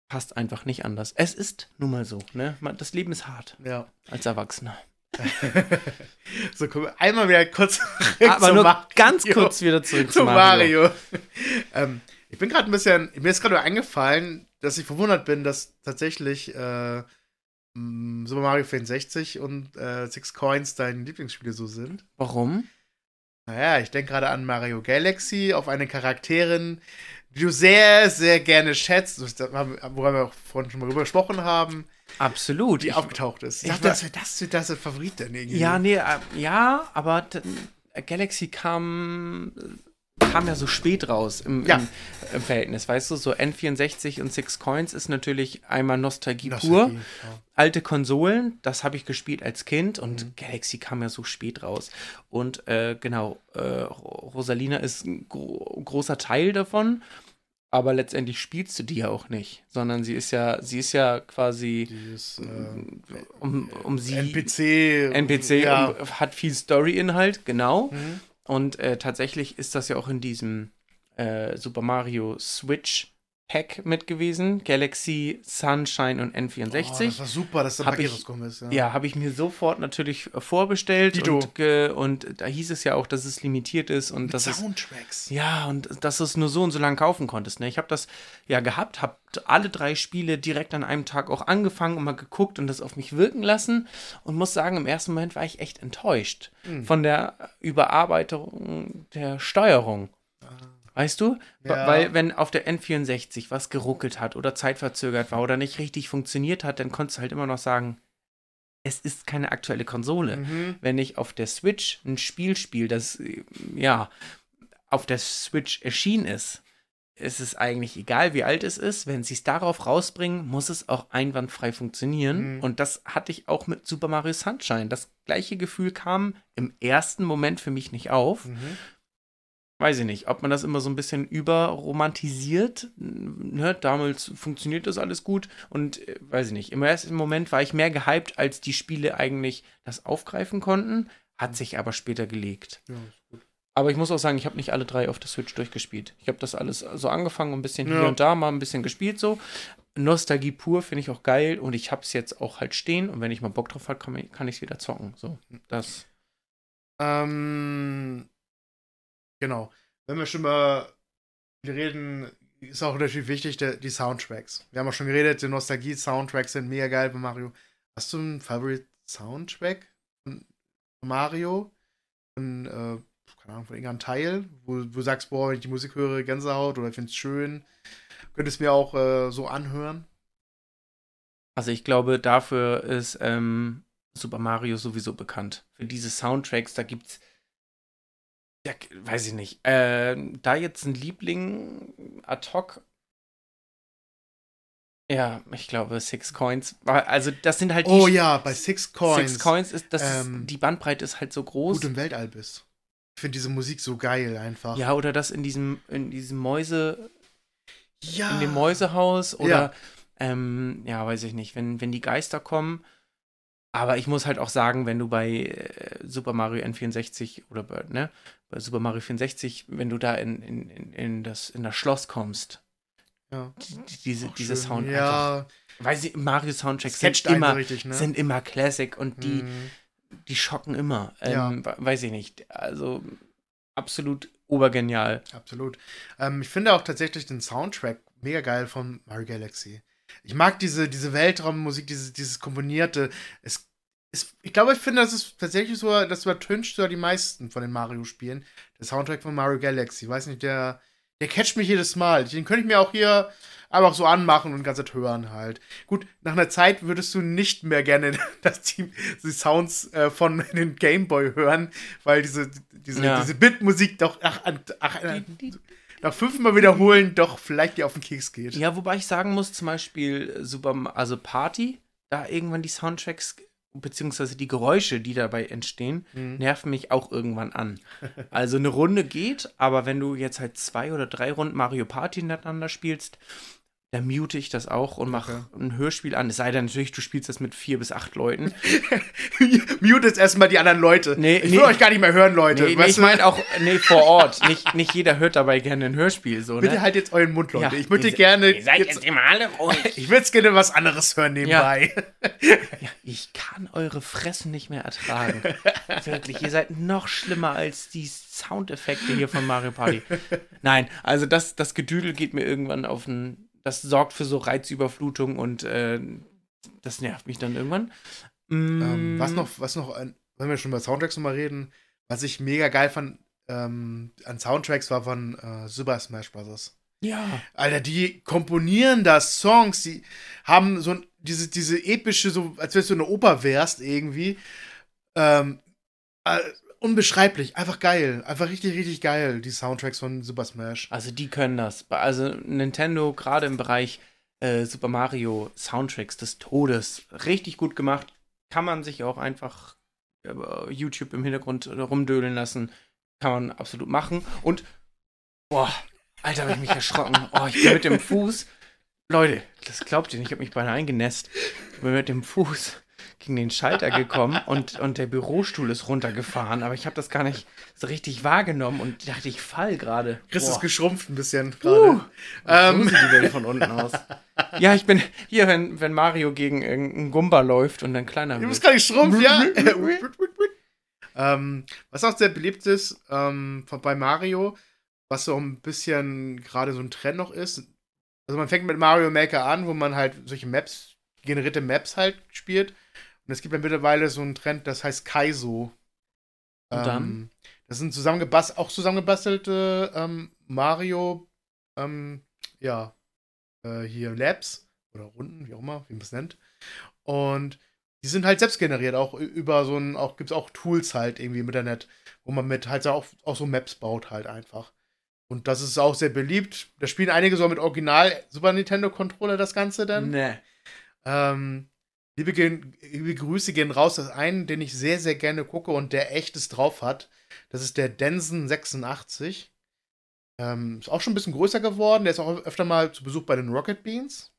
Passt einfach nicht anders. Es ist nun mal so, ne? Man, das Leben ist hart Ja. als Erwachsener. so, mal, einmal wieder kurz Aber zu nur Mario. ganz kurz wieder zurück zu Mario. ähm, ich bin gerade ein bisschen, mir ist gerade eingefallen, dass ich verwundert bin, dass tatsächlich äh, Super Mario 64 und äh, Six Coins deine Lieblingsspiele so sind. Warum? Naja, ich denke gerade an Mario Galaxy, auf eine Charakterin, die du sehr, sehr gerne schätzt, worüber wir auch vorhin schon mal drüber gesprochen haben. Absolut. Die ich, aufgetaucht ist. Ich dachte, das wäre das, wär das Favorit denn irgendwie. Ja, nee, äh, ja, aber Galaxy kam kam ja so spät raus im, ja. im, im, Verhältnis, weißt du? So N64 und Six Coins ist natürlich einmal Nostalgie, Nostalgie pur. Ja. Alte Konsolen, das habe ich gespielt als Kind und mhm. Galaxy kam ja so spät raus. Und äh, genau, äh, Rosalina ist ein gro großer Teil davon. Aber letztendlich spielst du die ja auch nicht, sondern sie ist ja, sie ist ja quasi Dieses, äh, um, um sie NPC, NPC ja. um, hat viel Story-Inhalt, genau. Mhm. Und äh, tatsächlich ist das ja auch in diesem äh, Super Mario Switch Pack mit gewesen. Galaxy, Sunshine und N64. Oh, das war super, dass da Paket rausgekommen ist. Ja, ja habe ich mir sofort natürlich äh, vorbestellt. Und, und, da hieß es ja auch, dass es limitiert ist. Und mit dass Soundtracks. Es, ja, und dass du es nur so und so lange kaufen konntest. Ne? Ich habe das ja gehabt, habe alle drei Spiele direkt an einem Tag auch angefangen und mal geguckt und das auf mich wirken lassen. Und muss sagen, im ersten Moment war ich echt enttäuscht mhm. von der Überarbeitung der Steuerung. Weißt du? Ja. Weil, wenn auf der N64 was geruckelt hat oder zeitverzögert war oder nicht richtig funktioniert hat, dann konntest du halt immer noch sagen, es ist keine aktuelle Konsole. Mhm. Wenn ich auf der Switch ein Spiel spiele, das ja auf der Switch erschienen ist, ist es eigentlich egal, wie alt es ist. Wenn sie es darauf rausbringen, muss es auch einwandfrei funktionieren. Mhm. Und das hatte ich auch mit Super Mario Sunshine. Das gleiche Gefühl kam im ersten Moment für mich nicht auf. Mhm weiß ich nicht, ob man das immer so ein bisschen überromantisiert. Ne? Damals funktioniert das alles gut und äh, weiß ich nicht. Im ersten Moment war ich mehr gehypt, als die Spiele eigentlich das aufgreifen konnten, hat sich aber später gelegt. Ja, ist gut. Aber ich muss auch sagen, ich habe nicht alle drei auf der Switch durchgespielt. Ich habe das alles so angefangen, ein bisschen ja. hier und da mal ein bisschen gespielt so. Nostalgie pur finde ich auch geil und ich habe es jetzt auch halt stehen und wenn ich mal Bock drauf habe, kann, kann ich es wieder zocken. So, das. Ähm, Genau. Wenn wir schon mal reden, ist auch natürlich wichtig, der, die Soundtracks. Wir haben auch schon geredet, die Nostalgie-Soundtracks sind mega geil bei Mario. Hast du einen Favorite Soundtrack von Mario? Von, äh, keine Ahnung, von irgendeinem Teil, wo, du sagst, boah, wenn ich die Musik höre, Gänsehaut oder finde es schön. Könntest du mir auch äh, so anhören? Also ich glaube, dafür ist ähm, Super Mario sowieso bekannt. Für diese Soundtracks, da gibt es ja, weiß ich nicht. Äh, da jetzt ein Liebling ad hoc. Ja, ich glaube Six Coins. Also das sind halt die. Oh ja, bei Six Coins. Six Coins ist das ähm, die Bandbreite ist halt so groß. Gut im Weltall bist. Ich finde diese Musik so geil einfach. Ja, oder das in diesem in diesem Mäuse ja. in dem Mäusehaus oder ja, ähm, ja weiß ich nicht, wenn wenn die Geister kommen aber ich muss halt auch sagen, wenn du bei äh, Super Mario N64 oder bei, ne, bei Super Mario 64, wenn du da in, in, in, in das, in das Schloss kommst, ja. die, diese, diese Sound ja. einfach, weil sie Mario Soundtracks sind immer, richtig, ne? sind immer Classic und die, mhm. die schocken immer. Ähm, ja. Weiß ich nicht. Also absolut obergenial. Absolut. Ähm, ich finde auch tatsächlich den Soundtrack mega geil von Mario Galaxy. Ich mag diese, diese Weltraummusik, dieses, dieses komponierte. Es ist, ich glaube, ich finde, das ist tatsächlich so, das übertönt so die meisten von den Mario-Spielen. Der Soundtrack von Mario Galaxy. Ich weiß nicht, der, der catcht mich jedes Mal. Den könnte ich mir auch hier einfach so anmachen und ganz hören halt. Gut, nach einer Zeit würdest du nicht mehr gerne das Team, die Sounds äh, von den Gameboy hören, weil diese, diese, ja. diese Bit-Musik doch, ach, ach, ach nach fünfmal wiederholen doch vielleicht dir auf den Keks geht. Ja, wobei ich sagen muss, zum Beispiel Super, also Party, da irgendwann die Soundtracks beziehungsweise die Geräusche, die dabei entstehen, mhm. nerven mich auch irgendwann an. Also eine Runde geht, aber wenn du jetzt halt zwei oder drei Runden Mario Party miteinander spielst, dann mute ich das auch und mache okay. ein Hörspiel an. Es sei denn natürlich, du spielst das mit vier bis acht Leuten. mute jetzt erstmal die anderen Leute. Nee, ich will nee, euch gar nicht mehr hören, Leute. Nee, nee ich meine auch, nee, vor Ort. nicht, nicht jeder hört dabei gerne ein Hörspiel. So, ne? Bitte halt jetzt euren Mund, Leute. Ja, ich würde gerne. Ihr seid jetzt, jetzt immer alle ruhig. Ich würde gerne was anderes hören nebenbei. Ja. ja, ich kann eure Fressen nicht mehr ertragen. Wirklich, ihr seid noch schlimmer als die Soundeffekte hier von Mario Party. Nein, also das, das Gedüdel geht mir irgendwann auf den das sorgt für so Reizüberflutung und äh, das nervt mich dann irgendwann. Mm. Ähm, was noch, was noch, wenn wir schon über Soundtracks nochmal reden, was ich mega geil fand, ähm, an Soundtracks war von äh, Super Smash Bros. Ja. Alter, die komponieren da Songs, die haben so ein, diese, diese epische, so, als wenn du eine Oper wärst irgendwie. Ähm, äh, unbeschreiblich, einfach geil. Einfach richtig, richtig geil, die Soundtracks von Super Smash. Also die können das. Also Nintendo, gerade im Bereich äh, Super Mario Soundtracks des Todes, richtig gut gemacht. Kann man sich auch einfach äh, YouTube im Hintergrund rumdödeln lassen. Kann man absolut machen. Und, boah, Alter, hab ich mich erschrocken. Oh, ich bin mit dem Fuß. Leute, das glaubt ihr nicht, ich hab mich beinahe eingenässt. Ich bin mit dem Fuß gegen den Schalter gekommen und, und der Bürostuhl ist runtergefahren, aber ich habe das gar nicht so richtig wahrgenommen und dachte, ich fall gerade. Chris ist Boah. geschrumpft ein bisschen Uh, gerade. ähm. Ähm. So sieht die Welt von unten aus. Ja, ich bin hier, wenn, wenn Mario gegen irgendeinen Gumba läuft und dann kleiner Du wird. bist gar nicht schrumpf, ja? ähm, was auch sehr beliebt ist ähm, von- bei Mario, was so ein bisschen gerade so ein Trend noch ist. Also man fängt mit Mario Maker an, wo man halt solche Maps, generierte Maps halt spielt. Und es gibt ja mittlerweile so einen Trend, das heißt Kaizo. Und dann? Ähm, das sind zusammengebast auch zusammengebastelte ähm, Mario, ähm, ja, äh, hier Labs oder Runden, wie auch immer, wie man es nennt. Und die sind halt selbst generiert, auch über so ein, auch gibt es auch Tools halt irgendwie im Internet, wo man mit halt auch, auch so Maps baut halt einfach. Und das ist auch sehr beliebt. Da spielen einige so mit Original Super Nintendo Controller das Ganze dann. Ne. Ähm, liebe, liebe Grüße gehen raus. Das einen, den ich sehr, sehr gerne gucke und der echtes drauf hat. Das ist der Denson 86. Ähm, ist auch schon ein bisschen größer geworden. Der ist auch öfter mal zu Besuch bei den Rocket Beans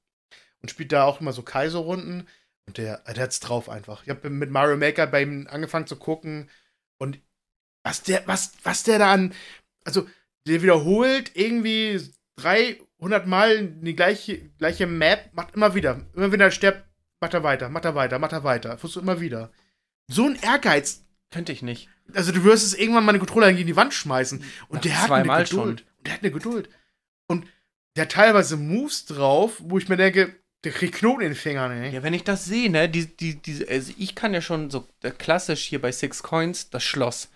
und spielt da auch immer so Kaiser-Runden. Und der, der hat's drauf einfach. Ich habe mit Mario Maker bei ihm angefangen zu gucken und was der, was, was der da an, also der wiederholt irgendwie 300 Mal die gleiche, gleiche Map, macht immer wieder. Immer wenn er stirbt, macht er weiter, macht er weiter, macht er weiter. Versuchst du immer wieder. So ein Ehrgeiz. Könnte ich nicht. Also du wirst es irgendwann mal den Controller gegen die Wand schmeißen. Und Nach der hat eine Geduld. schon. Und der hat eine Geduld. Und der hat teilweise Moves drauf, wo ich mir denke, der kriegt Knoten in den Fingern, ey. Ja, wenn ich das sehe, ne, die, die, die, also ich kann ja schon so klassisch hier bei Six Coins das Schloss.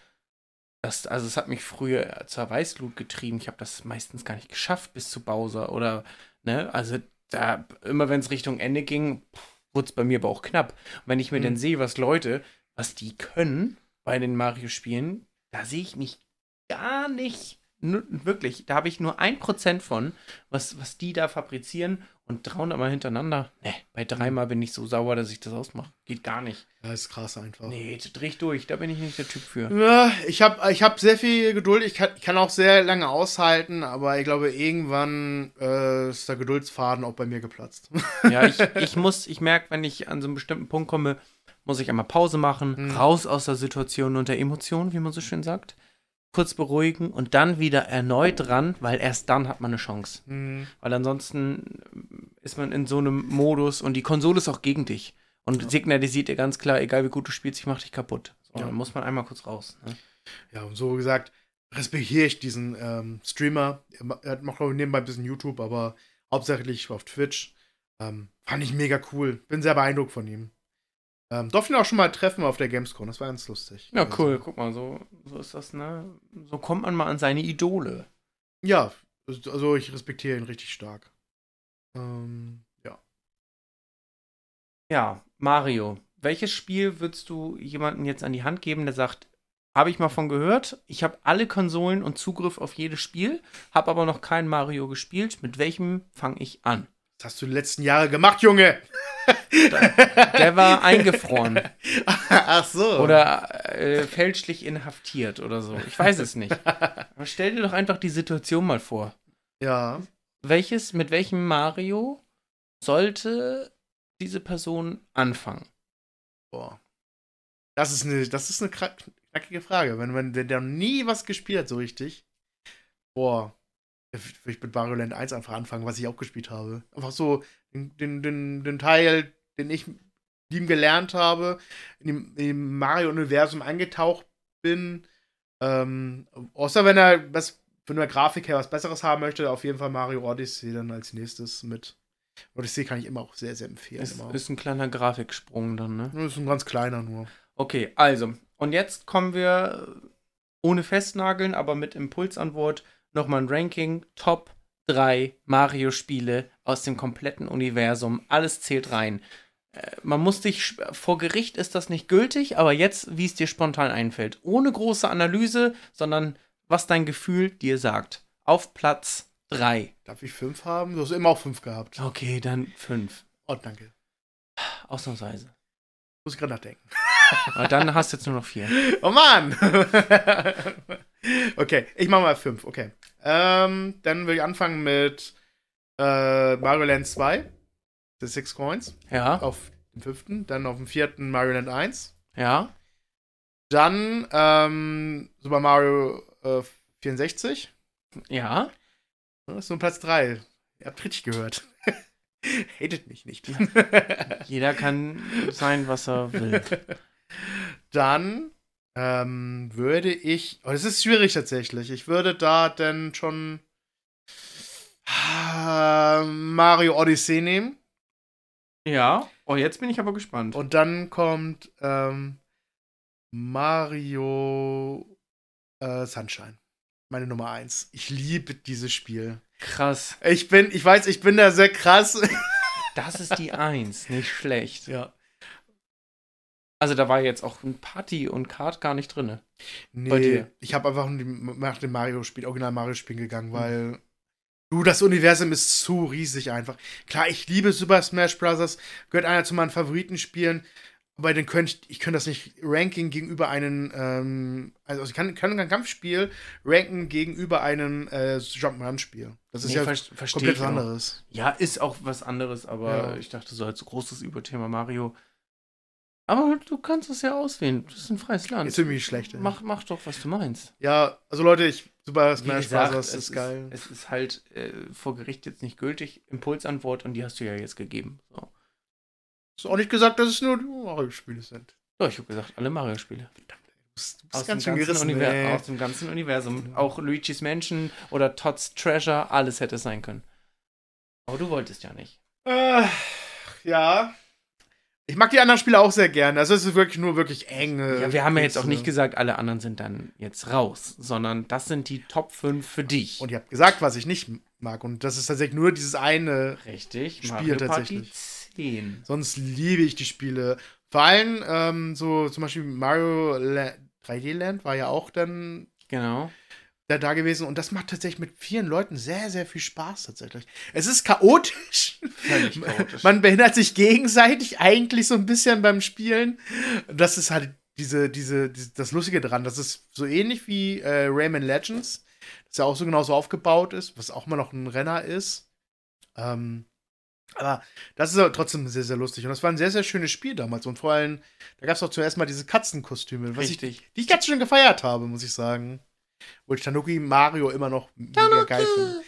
Das, also es hat mich früher zur Weißglut getrieben. Ich habe das meistens gar nicht geschafft bis zu Bowser oder, ne, also da, immer wenn es Richtung Ende ging, wurde es bei mir aber auch knapp. Und wenn ich mir Mhm. dann sehe, was Leute, was die können bei den Mario-Spielen, da sehe ich mich gar nicht. Wirklich, da habe ich nur ein Prozent von, was, was die da fabrizieren und 300 Mal hintereinander. Ne, bei dreimal bin ich so sauer, dass ich das ausmache. Geht gar nicht. Ja, ist krass einfach. Nee, dreh ich durch, da bin ich nicht der Typ für. Ja, ich habe ich hab sehr viel Geduld. Ich kann, ich kann auch sehr lange aushalten, aber ich glaube, irgendwann äh, ist der Geduldsfaden auch bei mir geplatzt. Ja, ich, ich muss, ich merke, wenn ich an so einen bestimmten Punkt komme, muss ich einmal Pause machen, Mhm. raus aus der Situation und der Emotion, wie man so schön sagt. Kurz beruhigen und dann wieder erneut ran, weil erst dann hat man eine Chance. Hm. Weil ansonsten ist man in so einem Modus und die Konsole ist auch gegen dich. Und signalisiert dir ganz klar, egal wie gut du spielst, ich mach dich kaputt. So, Ja. Dann muss man einmal kurz raus. Ne? Ja, und so gesagt, respektiere ich diesen ähm, Streamer. Er er macht, glaube ich, nebenbei ein bisschen YouTube, aber hauptsächlich auf Twitch. Ähm, fand ich mega cool. Bin sehr beeindruckt von ihm. Ähm, durfte ihn auch schon mal treffen auf der Gamescom. Das war ganz lustig. Ja, Also, cool. Guck mal, so, so ist das, ne? So kommt man mal an seine Idole. Ja, also ich respektiere ihn richtig stark. Ähm, ja. Ja, Mario. Welches Spiel würdest du jemandem jetzt an die Hand geben, der sagt, habe ich mal von gehört, ich habe alle Konsolen und Zugriff auf jedes Spiel, habe aber noch kein Mario gespielt. Mit welchem fange ich an? Was hast du die letzten Jahre gemacht, Junge? Der war eingefroren Ach so. oder äh, fälschlich inhaftiert oder so. Ich weiß es nicht. Aber stell dir doch einfach die Situation mal vor. Ja. Welches, mit welchem Mario sollte diese Person anfangen? Boah. Das ist eine, das ist eine knackige Frage. Wenn man der, der noch nie was gespielt hat, so richtig. Boah. Würde ich mit Mario Land 1 einfach anfangen, was ich auch gespielt habe. Einfach so den, den, den, Teil, den ich lieben gelernt habe, in dem, dem Mario-Universum eingetaucht bin. Ähm, außer wenn er was von der Grafik her was Besseres haben möchte, auf jeden Fall Mario Odyssey dann als nächstes mit. Odyssey kann ich immer auch sehr, sehr empfehlen. Ist, ist ein kleiner Grafiksprung dann, ne? Ist ein ganz kleiner nur. Okay, also, und jetzt kommen wir ohne Festnageln, aber mit Impulsantwort nochmal ein Ranking. Top 3 Mario-Spiele aus dem kompletten Universum. Alles zählt rein. Äh, man muss dich, vor Gericht ist das nicht gültig, aber jetzt, wie es dir spontan einfällt. Ohne große Analyse, sondern was dein Gefühl dir sagt. Auf Platz 3. Darf ich fünf haben? Du hast immer auch fünf gehabt. Okay, dann 5. Oh, danke. Ausnahmsweise. Muss ich gerade nachdenken. Aber dann hast du jetzt nur noch 4. Oh Mann! okay, ich mach mal fünf. Okay. Ähm, dann will ich anfangen mit äh, Mario Land 2. The Six Coins. Ja, Auf dem fünften. Dann auf dem vierten Mario Land 1. ja. Dann ähm, Super Mario äh, 64. Ja. Das ist nur Platz 3. Ihr habt richtig gehört. Hatet mich nicht. Jeder kann sein, was er will. Dann ähm, würde ich. Oh, das ist schwierig tatsächlich. Ich würde da dann schon ah, Mario Odyssey nehmen. Ja. Oh, jetzt bin ich aber gespannt. Und dann kommt ähm, Mario äh, Sunshine. Meine Nummer 1. Ich liebe dieses Spiel. Krass. Ich bin, ich weiß, ich bin da sehr krass. Das ist die Eins. Nicht schlecht. ja. Also da war jetzt auch ein Party und Kart gar nicht drin. Nee, Bei dir? ich habe einfach nach dem Mario-Spiel, Original Mario-Spiel gegangen, weil du, das Universum ist zu riesig einfach. Klar, ich liebe Super Smash Bros., gehört einer zu meinen Favoritenspielen, aber den könnte ich, ich könnte das nicht ranking gegenüber einem, ähm, also ich kann, kann kein Kampfspiel ranken gegenüber einem äh, Jump'n'Run-Spiel. Das ist Nee, ja komplett was anderes. Ja, ist auch was anderes, aber Ja. ich dachte so als großes Überthema Mario. Aber du kannst es ja auswählen. Das ist ein freies Land. Ist irgendwie schlecht. ey. Mach, mach doch, was du meinst. Ja, also Leute, ich, Super Smash Bros. es ist geil. Es ist halt äh, vor Gericht jetzt nicht gültig. Impulsantwort und die hast du ja jetzt gegeben. So. Ist auch nicht gesagt, dass es nur Mario-Spiele sind. Ja, ich habe gesagt, alle Mario-Spiele. Du du Aus, ganz dem gerissen. Univer- ey. aus dem ganzen Universum. Auch Luigi's Mansion oder Todd's Treasure, alles hätte es sein können. Aber du wolltest ja nicht. Äh, ja. Ich mag die anderen Spiele auch sehr gerne. Also es ist wirklich nur wirklich enge. Ja, wir haben ja jetzt auch nicht gesagt, alle anderen sind dann jetzt raus, sondern das sind die Top 5 für dich. Und ihr habt gesagt, was ich nicht mag. Und das ist tatsächlich nur dieses eine. Richtig, Spiel Mario Party tatsächlich. 10. Sonst liebe ich die Spiele. Vor allem ähm, so zum Beispiel Mario La 3D Land war ja auch dann Genau. Da, da gewesen. Und das macht tatsächlich mit vielen Leuten sehr, sehr viel Spaß tatsächlich. Es ist chaotisch. Völlig chaotisch. Man behindert sich gegenseitig eigentlich so ein bisschen beim Spielen. Das ist halt diese, diese, diese das Lustige dran. Das ist so ähnlich wie äh, Rayman Legends, das ja auch so genauso aufgebaut ist, was auch immer noch ein Renner ist. Ähm, aber das ist aber trotzdem sehr, sehr lustig. Und das war ein sehr, sehr schönes Spiel damals. Und vor allem, da gab es auch zuerst mal diese Katzenkostüme, was ich, Richtig. die ich ganz schön gefeiert habe, muss ich sagen. Wo ich Tanuki Mario immer noch mega geil finde.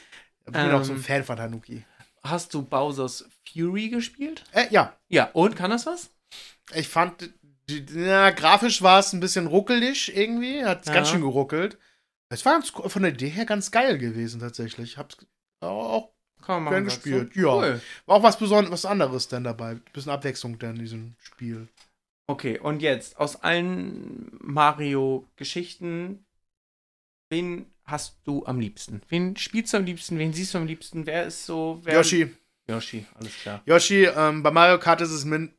Ich bin auch so ein Ähm. Fan von Tanuki. Hast du Bowser's Fury gespielt? Äh, ja, Ja, und kann das was? Ich fand, die, na, grafisch war es ein bisschen ruckelig irgendwie. Hat Ja. ganz schön geruckelt. Es war ganz, von der Idee her ganz geil gewesen, tatsächlich. Hab's auch, Kann man Gern gespielt, du? ja. Cool. war auch was Besonderes, was anderes denn dabei. Ein bisschen Abwechslung denn in diesem Spiel. Okay, und jetzt aus allen Mario-Geschichten, wen hast du am liebsten? Wen spielst du am liebsten? Wen siehst du am liebsten? Wer ist so. Wer Yoshi. Yoshi, alles klar. Yoshi, ähm, bei Mario Kart ist es min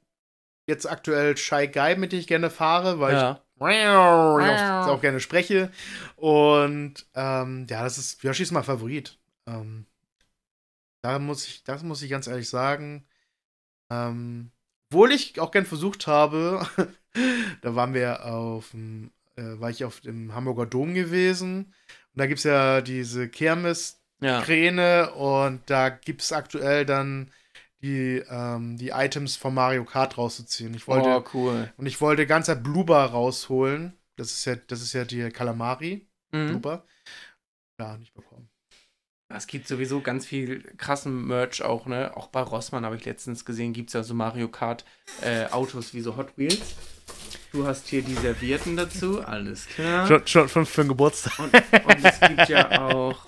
jetzt aktuell Shy Guy, mit dem ich gerne fahre, weil Ja. ich auch, auch gerne spreche. Und ähm, ja, das ist Yoshi ist mein Favorit. Ähm, da muss ich, das muss ich ganz ehrlich sagen. Ähm, obwohl ich auch gern versucht habe, da waren wir auf dem, äh, war ich auf dem Hamburger Dom gewesen. Und da gibt es ja diese Kirmes Ja. Und da gibt es aktuell dann die, ähm, die Items von Mario Kart rauszuziehen. Ich wollte, Oh, cool. und ich wollte ganzer Bloober rausholen. Das ist ja, das ist ja die Kalamari. Mhm. Bloober. Ja, nicht bekommen. Es gibt sowieso ganz viel krassen Merch auch, ne? Auch bei Rossmann habe ich letztens gesehen, gibt es ja so Mario Kart äh, Autos wie so Hot Wheels. Du hast hier die Servierten dazu, alles klar. Schon, schon für, für den Geburtstag. Und, und es gibt ja auch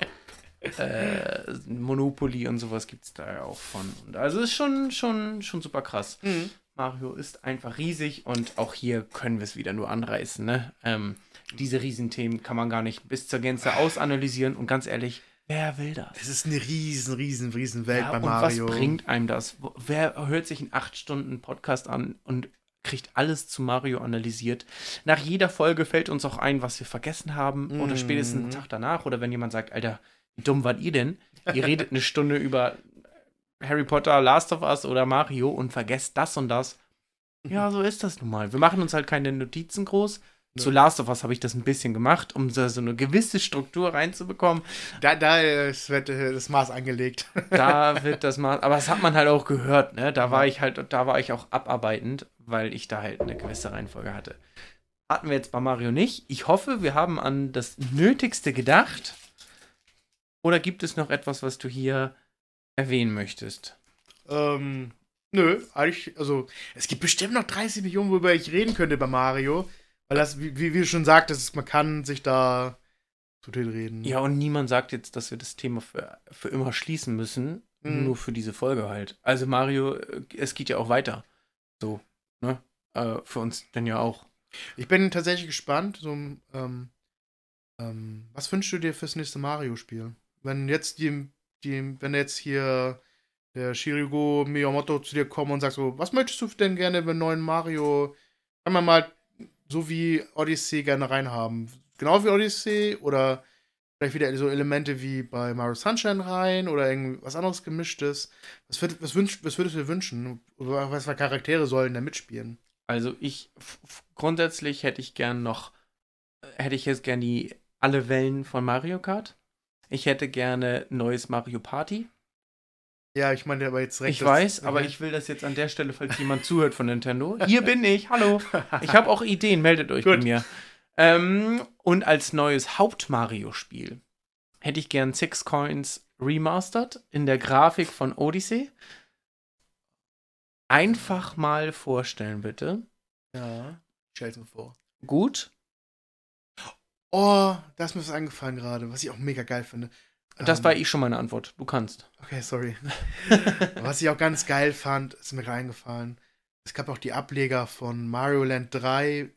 äh, Monopoly und sowas gibt es da ja auch von. Und also ist schon, schon, schon super krass. Mhm. Mario ist einfach riesig und auch hier können wir es wieder nur anreißen. Ne? Ähm, diese Riesenthemen kann man gar nicht bis zur Gänze ausanalysieren und ganz ehrlich, wer will das? Es ist eine riesen, riesen, riesen Welt Ja, bei und Mario. was bringt einem das? Wer hört sich einen 8 Stunden Podcast an und kriegt alles zu Mario analysiert? Nach jeder Folge fällt uns auch ein, was wir vergessen haben oder Mhm. spätestens einen Tag danach oder wenn jemand sagt, Alter, wie dumm wart ihr denn? Ihr redet eine Stunde über Harry Potter, Last of Us oder Mario und vergesst das und das. Ja, so ist das nun mal. Wir machen uns halt keine Notizen groß. Zu Last of Us habe ich das ein bisschen gemacht, um so, so eine gewisse Struktur reinzubekommen. Da, da ist wird, äh, das Maß angelegt. Da wird das mal, aber das hat man halt auch gehört, ne? Da war ich halt, da war ich auch abarbeitend, weil ich da halt eine gewisse Reihenfolge hatte. Hatten wir jetzt bei Mario nicht. Ich hoffe, wir haben an das Nötigste gedacht. Oder gibt es noch etwas, was du hier erwähnen möchtest? ähm, nö, eigentlich, also, es gibt bestimmt noch 30 Millionen, worüber ich reden könnte bei Mario. Weil das, wie, wie du schon sagtest, man kann sich da zu viel reden. Ja, und niemand sagt jetzt, dass wir das Thema für, für immer schließen müssen. Mhm. Nur für diese Folge halt. Also Mario, äh, es geht ja auch weiter. So, ne? Äh, für uns dann ja auch. Ich bin tatsächlich gespannt, so, ähm, ähm, was wünschst du dir fürs nächste Mario-Spiel? Wenn jetzt die, die, wenn jetzt hier der Shirigo Miyamoto zu dir kommt und sagt so, was möchtest du denn gerne beim neuen Mario? Kann man mal so wie Odyssey gerne reinhaben? Genau wie Odyssey oder vielleicht wieder so Elemente wie bei Mario Sunshine rein oder irgendwas anderes gemischtes? Was, würd, was, wünsch, was würdest du dir wünschen? Oder was für Charaktere sollen da mitspielen? Also ich grundsätzlich hätte ich gern noch, äh, hätte ich jetzt gern die alle Wellen von Mario Kart. Ich hätte gerne neues Mario Party. Ja, ich meine aber jetzt recht. Ich weiß, aber ich will das jetzt an der Stelle, falls jemand zuhört von Nintendo. Hier bin ich, hallo. Ich habe auch Ideen, meldet euch bei Gut. mir. Ähm, und als neues Haupt-Mario-Spiel hätte ich gern Six Coins Remastered in der Grafik von Odyssey. Einfach mal vorstellen, bitte. Ja. Stell's mir vor. Gut. Oh, da ist mir was eingefallen gerade, was ich auch mega geil finde. Das Ähm, war eh schon meine Antwort. Du kannst. Okay, sorry. was ich auch ganz geil fand, ist mir reingefallen. Es gab auch die Ableger von Mario Land 3, ähm,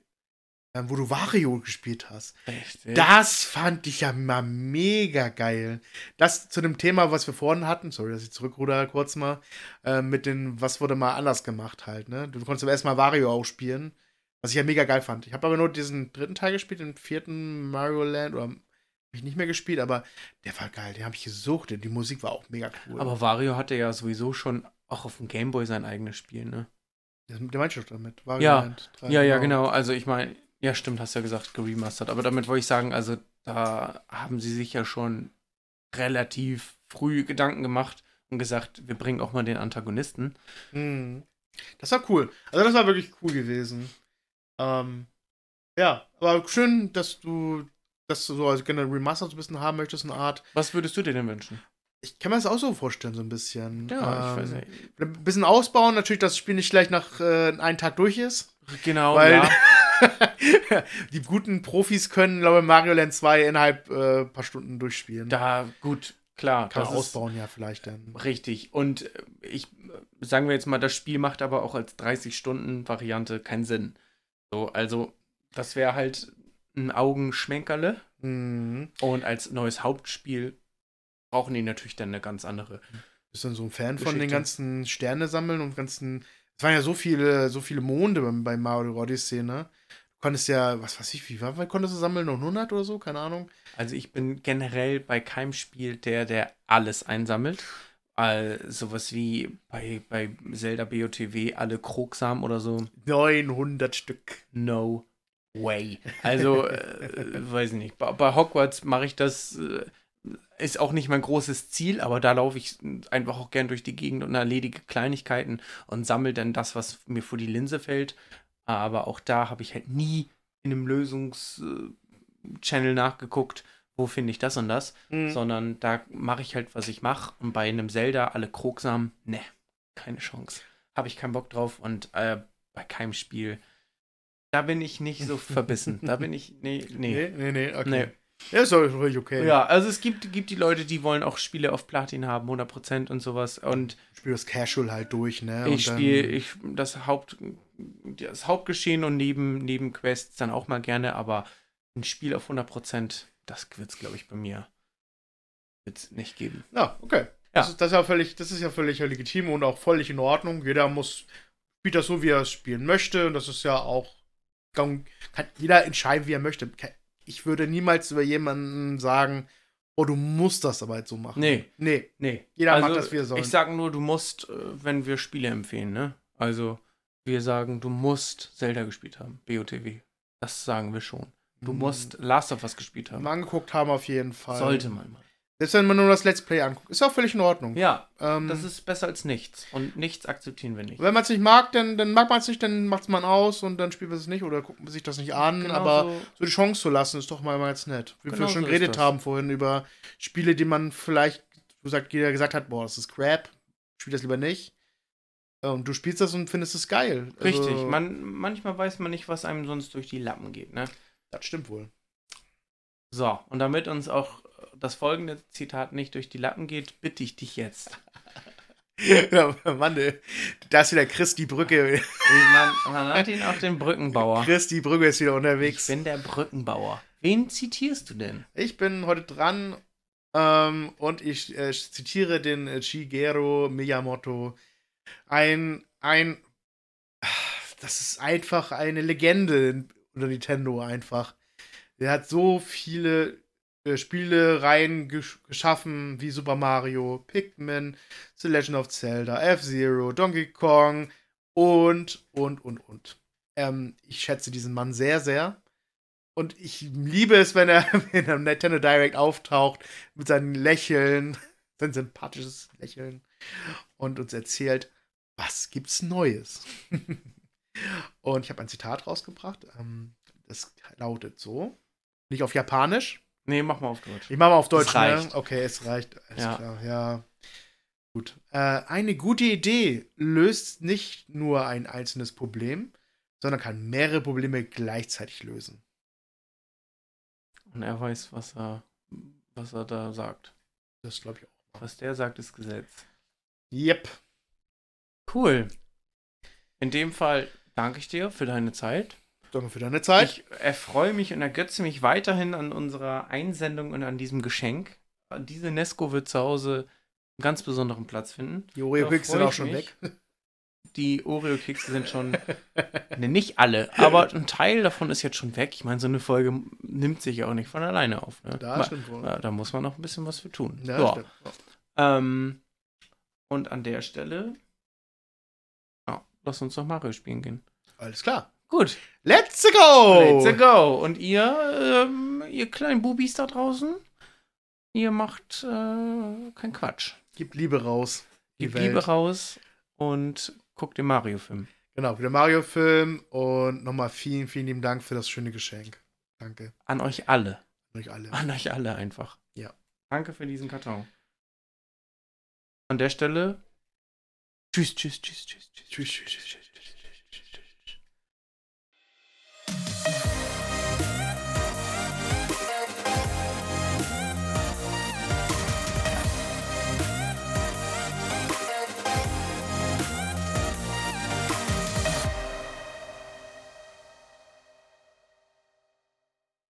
wo du Wario gespielt hast. Richtig. Das fand ich ja mal mega geil. Das zu dem Thema, was wir vorhin hatten, sorry, dass ich zurückruder kurz mal, äh, mit den, was wurde mal anders gemacht halt, ne? Du konntest aber erstmal Wario auch spielen, was ich ja mega geil fand. Ich habe aber nur diesen dritten Teil gespielt, den vierten Mario Land, oder habe ich nicht mehr gespielt, aber der war geil, den habe ich gesucht, die Musik war auch mega cool. Aber Wario hatte ja sowieso schon auch auf dem Gameboy sein eigenes Spiel, ne? Der meinst du damit? Wario Ja. Land 3, Ja, ja, genau. Also ich meine, ja, stimmt, hast ja gesagt, geremastert. Aber damit wollte ich sagen, also da haben sie sich ja schon relativ früh Gedanken gemacht und gesagt, wir bringen auch mal den Antagonisten. Mhm. Das war cool. Also das war wirklich cool gewesen. Ähm, ja, aber schön, dass du dass du so als generell Remaster so ein bisschen haben möchtest, eine Art. Was würdest du dir denn wünschen? Ich kann mir das auch so vorstellen, so ein bisschen. Ja, ich weiß Ähm, nicht. Ein bisschen ausbauen, natürlich, dass das Spiel nicht gleich nach äh, einem Tag durch ist. Genau, Weil ja. die guten Profis können, glaube ich, Mario Land 2 innerhalb äh, paar Stunden durchspielen. Da, gut, klar. kann man ausbauen, ja, vielleicht dann. Richtig. Und äh, ich, sagen wir jetzt mal, das Spiel macht aber auch als 30-Stunden-Variante keinen Sinn. So, also, das wäre halt ein Augenschmenkerle. Mhm. Und als neues Hauptspiel brauchen die natürlich dann eine ganz andere. Bist du so ein Fan von den Geschichte. ganzen Sterne sammeln und ganzen. Es waren ja so viele, so viele Monde beim, bei Mario Odyssey, ne? Du konntest ja, was weiß ich, wie war, wann konntest du sammeln? Noch 100 oder so? Keine Ahnung. Also ich bin generell bei keinem Spiel der, der alles einsammelt. All, sowas wie bei, bei Zelda BOTW alle Krogsamen oder so. 900 Stück. No way. Also, äh, weiß ich nicht. Bei, bei Hogwarts mache ich das, äh, ist auch nicht mein großes Ziel, aber da laufe ich einfach auch gern durch die Gegend und erledige Kleinigkeiten und sammle dann das, was mir vor die Linse fällt. Aber auch da habe ich halt nie in einem Lösungs-Channel nachgeguckt, wo finde ich das und das, Mhm. sondern da mache ich halt, was ich mache. Und bei einem Zelda alle Krogsamen, ne, keine Chance. Habe ich keinen Bock drauf und äh, bei keinem Spiel. Da bin ich nicht so verbissen. Da bin ich, nee, nee. Nee, nee, nee, okay. Nee. Ja, ist doch völlig okay. Ja, also es gibt, gibt die Leute, die wollen auch Spiele auf Platin haben, 100% und sowas. Und Ich spiele das Casual halt durch, ne? ich spiele ich, das, Haupt, das Hauptgeschehen und neben, neben Quests dann auch mal gerne, aber ein Spiel auf 100%, das wird es, glaube ich, bei mir wird's nicht geben. Ja, okay. Das, ist, das, ist ja völlig, das ist ja völlig legitim und auch völlig in Ordnung. Jeder muss, spielt das so, wie er es spielen möchte. Und das ist ja auch, kann, kann jeder entscheiden, wie er möchte. Ich würde niemals über jemanden sagen, oh, du musst das aber jetzt so machen. Nee. Nee. Nee. Jeder also, macht das, wie er soll. Ich sage nur, du musst, äh, wenn wir Spiele empfehlen, ne? Also, wir sagen, du musst Zelda gespielt haben, BOTW. Das sagen wir schon. Du Mhm. musst Last of Us gespielt haben. mal angeguckt haben auf jeden Fall. Sollte man mal. Selbst wenn man nur das Let's Play anguckt. Ist auch völlig in Ordnung. Ja, Ähm, das ist besser als nichts. Und nichts akzeptieren wir nicht. wenn man es nicht mag, dann, dann mag man es nicht, dann macht es man aus und dann spielt man es nicht oder guckt man sich das nicht an. Genau aber so- so die Chance zu lassen, ist doch mal ganz nett. Wie Genau wir schon so geredet haben vorhin über Spiele, die man vielleicht, wo sagt, jeder gesagt hat, boah, das ist Crap, spiel das lieber nicht. Und du spielst das und findest es geil. Also, Richtig. Man, manchmal weiß man nicht, was einem sonst durch die Lappen geht, ne? Das stimmt wohl. So, und damit uns auch das folgende Zitat nicht durch die Lappen geht, bitte ich dich jetzt. ja, Mann, da ist wieder Chris die Brücke. Man, man hat ihn auch den Brückenbauer. Chris die Brücke ist wieder Ich unterwegs. bin der Brückenbauer. Wen zitierst du denn? Ich bin heute dran ähm, und ich äh, zitiere den äh, Shigeru Miyamoto. Ein, ein, das ist einfach eine Legende unter Nintendo einfach. Der hat so viele äh, Spielereien gesch geschaffen, wie Super Mario, Pikmin, The Legend of Zelda, F-Zero, Donkey Kong und, und, und, und. Ähm, ich schätze diesen Mann sehr, sehr. Und ich liebe es, wenn er in einem Nintendo Direct auftaucht mit seinem Lächeln, sein sympathisches Lächeln und uns erzählt, was gibt's Neues. und ich habe ein Zitat rausgebracht. Ähm, das lautet so. Nicht auf Japanisch. Nee, mach mal auf Deutsch. Ich mache mal auf Deutsch. Es reicht. Ne? Okay, es reicht. Alles Ja. klar, ja. Gut. Äh, eine gute Idee löst nicht nur ein einzelnes Problem, sondern kann mehrere Probleme gleichzeitig lösen. Und er weiß, was er, was er da sagt. Das glaube ich auch. Was der sagt, ist Gesetz. Yep. Cool. In dem Fall danke ich dir für deine Zeit. Danke für deine Zeit. Ich erfreue mich und ergötze mich weiterhin an unserer Einsendung und an diesem Geschenk. Diese Nesco wird zu Hause einen ganz besonderen Platz finden. Die Oreo-Keks Da sind auch schon mich. weg. Die Oreo-Kekse sind schon, ne, nicht alle, aber ein Teil davon ist jetzt schon weg. Ich meine, so eine Folge nimmt sich ja auch nicht von alleine auf. Ne? Da Ma- stimmt wohl. ja, da muss man noch ein bisschen was für tun. Ja, stimmt. Ähm, und an der Stelle, ja, lass uns doch Mario spielen gehen. Alles klar. Gut, Let's go! let's go. Und ihr, ähm, ihr kleinen Bubis da draußen, ihr macht äh, kein Quatsch. Gib Liebe raus. Gebt Welt. Liebe raus und guckt den Mario-Film. Genau, den Mario-Film. Und nochmal vielen, vielen lieben Dank für das schöne Geschenk. Danke. An euch alle. An euch alle. An euch alle einfach. Ja. Danke für diesen Karton. An der Stelle. Tschüss, tschüss, tschüss, tschüss, tschüss. Tschüss, tschüss, tschüss, tschüss.